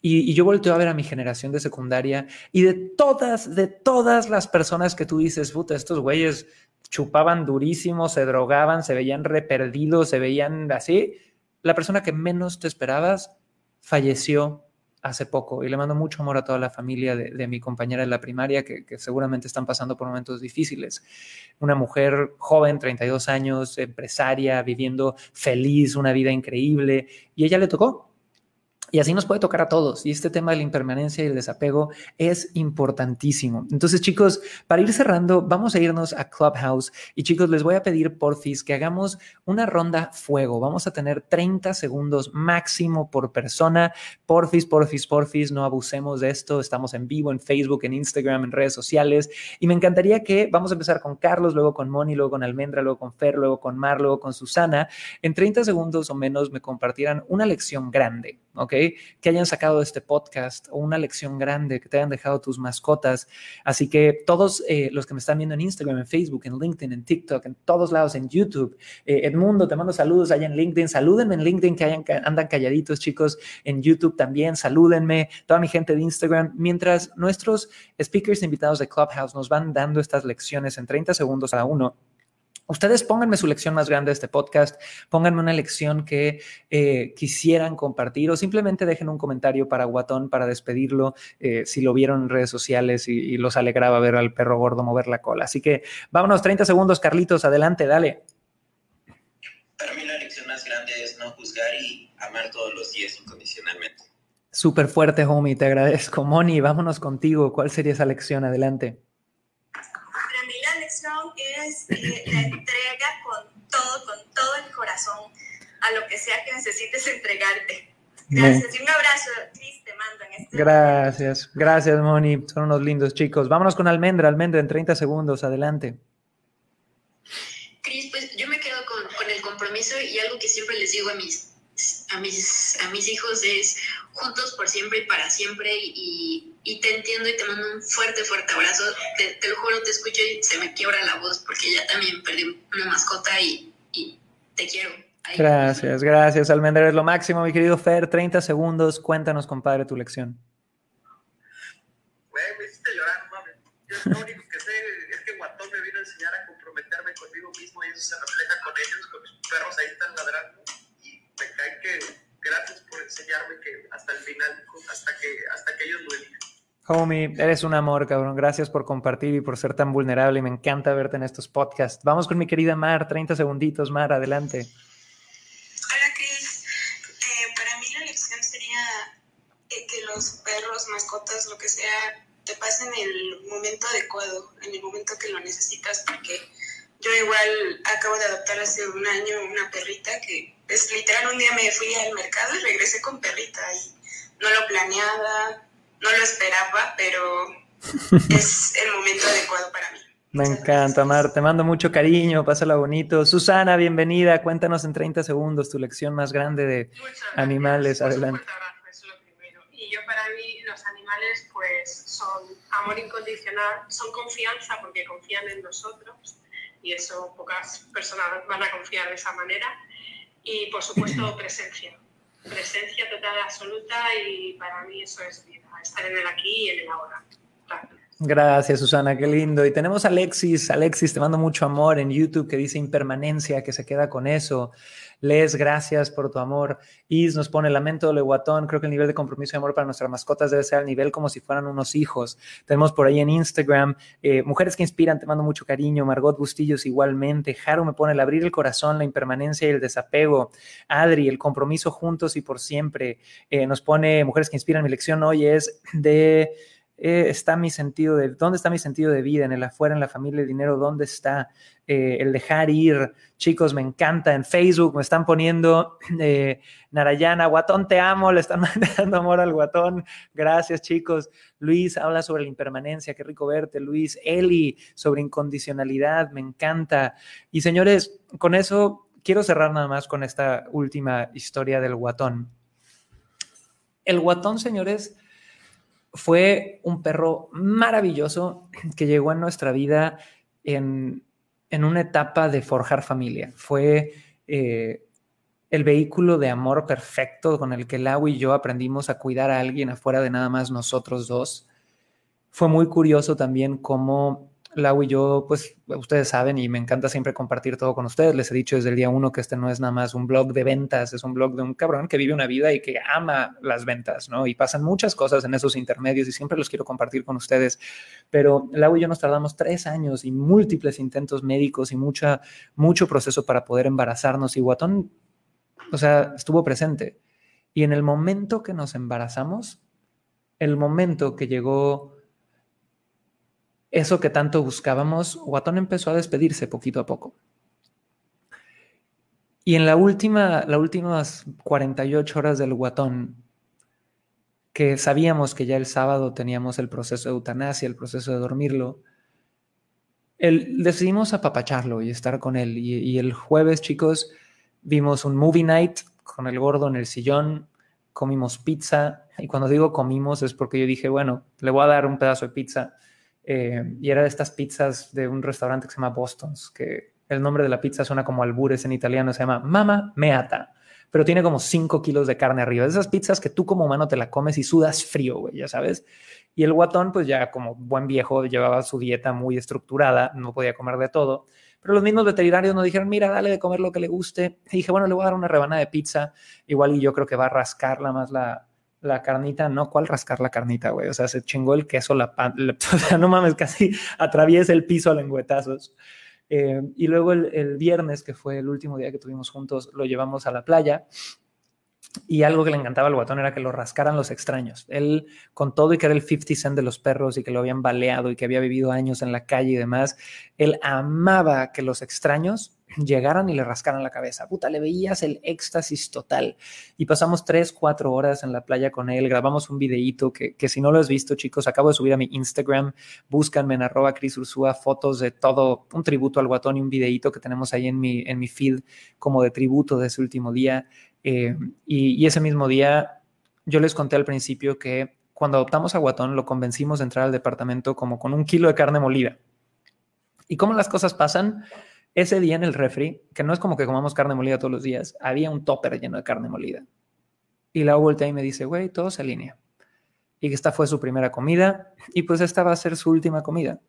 Y, y, yo volteo a ver a mi generación de secundaria y de todas, de todas las personas que tú dices, puta, estos güeyes chupaban durísimo, se drogaban, se veían reperdidos, se veían así. La persona que menos te esperabas falleció hace poco y le mando mucho amor a toda la familia de, mi compañera de la primaria que, que, seguramente están pasando por momentos difíciles. Una mujer joven, 32 años, empresaria, viviendo feliz, una vida increíble y ella le tocó y así nos puede tocar a todos. Y este tema de la impermanencia y el desapego es importantísimo. Entonces, chicos, para ir cerrando, vamos a irnos a Clubhouse. Y chicos, les voy a pedir, porfis, que hagamos una ronda fuego. Vamos a tener 30 segundos máximo por persona. Porfis, porfis, porfis, no abusemos de esto. Estamos en vivo en Facebook, en Instagram, en redes sociales. Y me encantaría que vamos a empezar con Carlos, luego con Moni, luego con Almendra, luego con Fer, luego con Mar, luego con Susana. En 30 segundos o menos me compartirán una lección grande ¿ok? Que hayan sacado este podcast o una lección grande, que te hayan dejado tus mascotas. Así que todos eh, los que me están viendo en Instagram, en Facebook, en LinkedIn, en TikTok, en todos lados, en YouTube, eh, Edmundo, te mando saludos allá en LinkedIn, salúdenme en LinkedIn que hayan, andan calladitos, chicos, en YouTube también, salúdenme, toda mi gente de Instagram, mientras nuestros speakers invitados de Clubhouse nos van dando estas lecciones en 30 segundos cada uno Ustedes pónganme su lección más grande de este podcast, pónganme una lección que eh, quisieran compartir o simplemente dejen un comentario para Guatón para despedirlo eh, si lo vieron en redes sociales y, y, los alegraba ver al perro gordo mover la cola. Así que vámonos, 30 segundos, Carlitos, adelante, dale. Para mí la lección más grande es no juzgar y amar todos los días incondicionalmente. Súper fuerte, homie, te agradezco. Moni, vámonos contigo. ¿Cuál sería esa lección? Adelante es eh, la entrega con todo, con todo el corazón a lo que sea que necesites entregarte. Gracias y un abrazo, Cris, te mando en este Gracias, momento. gracias, Moni. Son unos lindos chicos. Vámonos con Almendra, Almendra, en 30 segundos, adelante. Cris, pues yo me quedo con, con el compromiso y algo que siempre les digo a mis a mis, a mis hijos es juntos por siempre y para siempre y, y te entiendo y te mando un fuerte, fuerte abrazo. Te, te, lo juro, te escucho y se me quiebra la voz porque ya también perdí una mascota y, y te quiero. Ahí. Gracias, gracias, Almendra. Es lo máximo, mi querido Fer. 30 segundos. Cuéntanos, compadre, tu lección. Güey, me hiciste llorar, mami. Yo lo único que sé es que Guatón me vino a enseñar a comprometerme conmigo mismo y eso se refleja con ellos, con mis perros ahí están ladrando me cae que gracias por enseñarme que hasta el final, hasta que, hasta que ellos lo elijan. Homie, eres un amor, cabrón. Gracias por compartir y por ser tan vulnerable. Y me encanta verte en estos podcasts. Vamos con mi querida Mar. 30 segunditos, Mar, adelante. Hola, Cris. Eh, para mí la lección sería eh, que los perros, mascotas, lo que sea, te pasen en el momento adecuado, en el momento que lo necesitas, porque yo igual acabo de adoptar hace un año una perrita que es literal un día me fui al mercado y regresé con perrita y no lo planeaba, no lo esperaba, pero <laughs> es el momento adecuado para mí. Me encanta, Mar. Te mando mucho cariño, pásala bonito. Susana, bienvenida. Cuéntanos en 30 segundos tu lección más grande de animales. Adelante. Es lo primero. Y yo para mí los animales pues son amor incondicional, son confianza porque confían en nosotros y eso pocas personas van a confiar de esa manera y por supuesto <clears throat> presencia. Presencia total, absoluta y para mí eso es vida, estar en el aquí y en el ahora. Gracias. Gracias, Susana, qué lindo. Y tenemos a Alexis. Alexis, te mando mucho amor en YouTube que dice impermanencia, que se queda con eso. Les, gracias por tu amor. Is nos pone lamento de guatón. Creo que el nivel de compromiso y amor para nuestras mascotas debe ser al nivel como si fueran unos hijos. Tenemos por ahí en Instagram eh, Mujeres que Inspiran, te mando mucho cariño. Margot Bustillos igualmente. Jaro me pone el abrir el corazón, la impermanencia y el desapego. Adri, el compromiso juntos y por siempre. Eh, nos pone Mujeres que Inspiran. Mi lección hoy es de eh, está mi sentido de, ¿dónde está mi sentido de vida? En el afuera, en la familia, el dinero, ¿dónde está? Eh, el dejar ir, chicos, me encanta. En Facebook me están poniendo <clears throat> eh, Narayana, Guatón, te amo, le están <laughs> dando amor al Guatón. Gracias, chicos. Luis habla sobre la impermanencia, qué rico verte, Luis. Eli, sobre incondicionalidad, me encanta. Y señores, con eso quiero cerrar nada más con esta última historia del Guatón. El Guatón, señores, fue un perro maravilloso que llegó en nuestra vida en, en una etapa de forjar familia. Fue eh, el vehículo de amor perfecto con el que Lau y yo aprendimos a cuidar a alguien afuera de nada más nosotros dos. Fue muy curioso también cómo Lau y yo, pues ustedes saben y me encanta siempre compartir todo con ustedes. Les he dicho desde el día uno que este no es nada más un blog de ventas, es un blog de un cabrón que vive una vida y que ama las ventas, ¿no? Y pasan muchas cosas en esos intermedios y siempre los quiero compartir con ustedes. Pero Lau y yo nos tardamos tres años y múltiples intentos médicos y mucha, mucho proceso para poder embarazarnos y Guatón, o sea, estuvo presente. Y en el momento que nos embarazamos, el momento que llegó eso que tanto buscábamos, Guatón empezó a despedirse poquito a poco. Y en la última, las últimas 48 horas del Guatón, que sabíamos que ya el sábado teníamos el proceso de eutanasia, el proceso de dormirlo, decidimos apapacharlo y estar con él. Y el jueves, chicos, vimos un movie night con el gordo en el sillón, comimos pizza. Y cuando digo comimos es porque yo dije, bueno, le voy a dar un pedazo de pizza eh, y era de estas pizzas de un restaurante que se llama Boston's, que el nombre de la pizza suena como albures en italiano, se llama Mama Meata, pero tiene como 5 kilos de carne arriba. esas pizzas que tú como humano te la comes y sudas frío, güey, ya sabes. Y el guatón, pues ya como buen viejo, llevaba su dieta muy estructurada, no podía comer de todo. Pero los mismos veterinarios nos dijeron, mira, dale de comer lo que le guste. Y dije, bueno, le voy a dar una rebanada de pizza. Igual y yo creo que va a rascarla más la, la carnita, no, ¿cuál rascar la carnita, güey? O sea, se chingó el queso, la pan, <laughs> o sea, no mames, casi atraviesa el piso a lengüetazos. Eh, y luego el, el, viernes, que fue el último día que tuvimos juntos, lo llevamos a la playa. Y algo que le encantaba al guatón era que lo rascaran los extraños. Él, con todo y que era el 50 cent de los perros y que lo habían baleado y que había vivido años en la calle y demás, él amaba que los extraños llegaran y le rascaran la cabeza. Puta, le veías el éxtasis total. Y pasamos tres, cuatro horas en la playa con él, grabamos un videíto que, que si no lo has visto, chicos, acabo de subir a mi Instagram, búscanme en arroba Cris Ursúa, fotos de todo, un tributo al guatón y un videíto que tenemos ahí en mi, en mi feed como de tributo de ese último día. Eh, y, ese mismo día, yo les conté al principio que cuando adoptamos a Guatón lo convencimos de entrar al departamento como con un kilo de carne molida. ¿Y cómo las cosas pasan? Ese día en el refri, que no es como que comamos carne molida todos los días, había un topper lleno de carne molida. Y la voltea y me dice, güey, todo se alinea. Y que esta fue su primera comida y pues esta va a ser su última comida.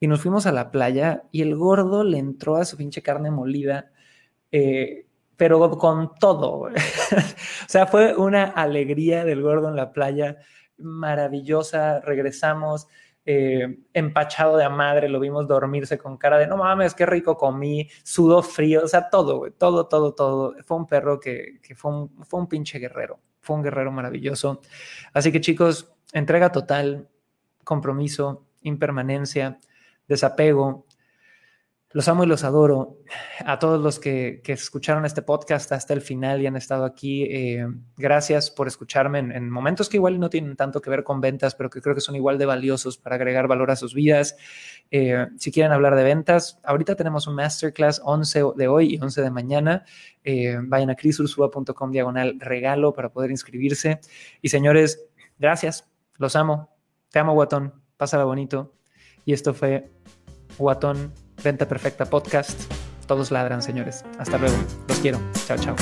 Y nos fuimos a la playa y el gordo le entró a su pinche carne molida, eh, pero con todo. <laughs> o sea, fue una alegría del gordo en la playa, maravillosa. Regresamos eh, empachado de a madre, lo vimos dormirse con cara de no mames, qué rico comí, sudó frío, o sea, todo, todo, todo, todo. Fue un perro que, que fue, un, fue un pinche guerrero, fue un guerrero maravilloso. Así que chicos, entrega total, compromiso, impermanencia, desapego, los amo y los adoro. A todos los que, que, escucharon este podcast hasta el final y han estado aquí, eh, gracias por escucharme en, en, momentos que igual no tienen tanto que ver con ventas, pero que creo que son igual de valiosos para agregar valor a sus vidas. Eh, si quieren hablar de ventas, ahorita tenemos un masterclass 11 de hoy y 11 de mañana. Eh, vayan a crisursua.com diagonal regalo para poder inscribirse. Y señores, gracias. Los amo. Te amo, Guatón. Pásala bonito. Y esto fue Guatón Venta Perfecta Podcast. Todos ladran, señores. Hasta luego. Los quiero. Chao, chao.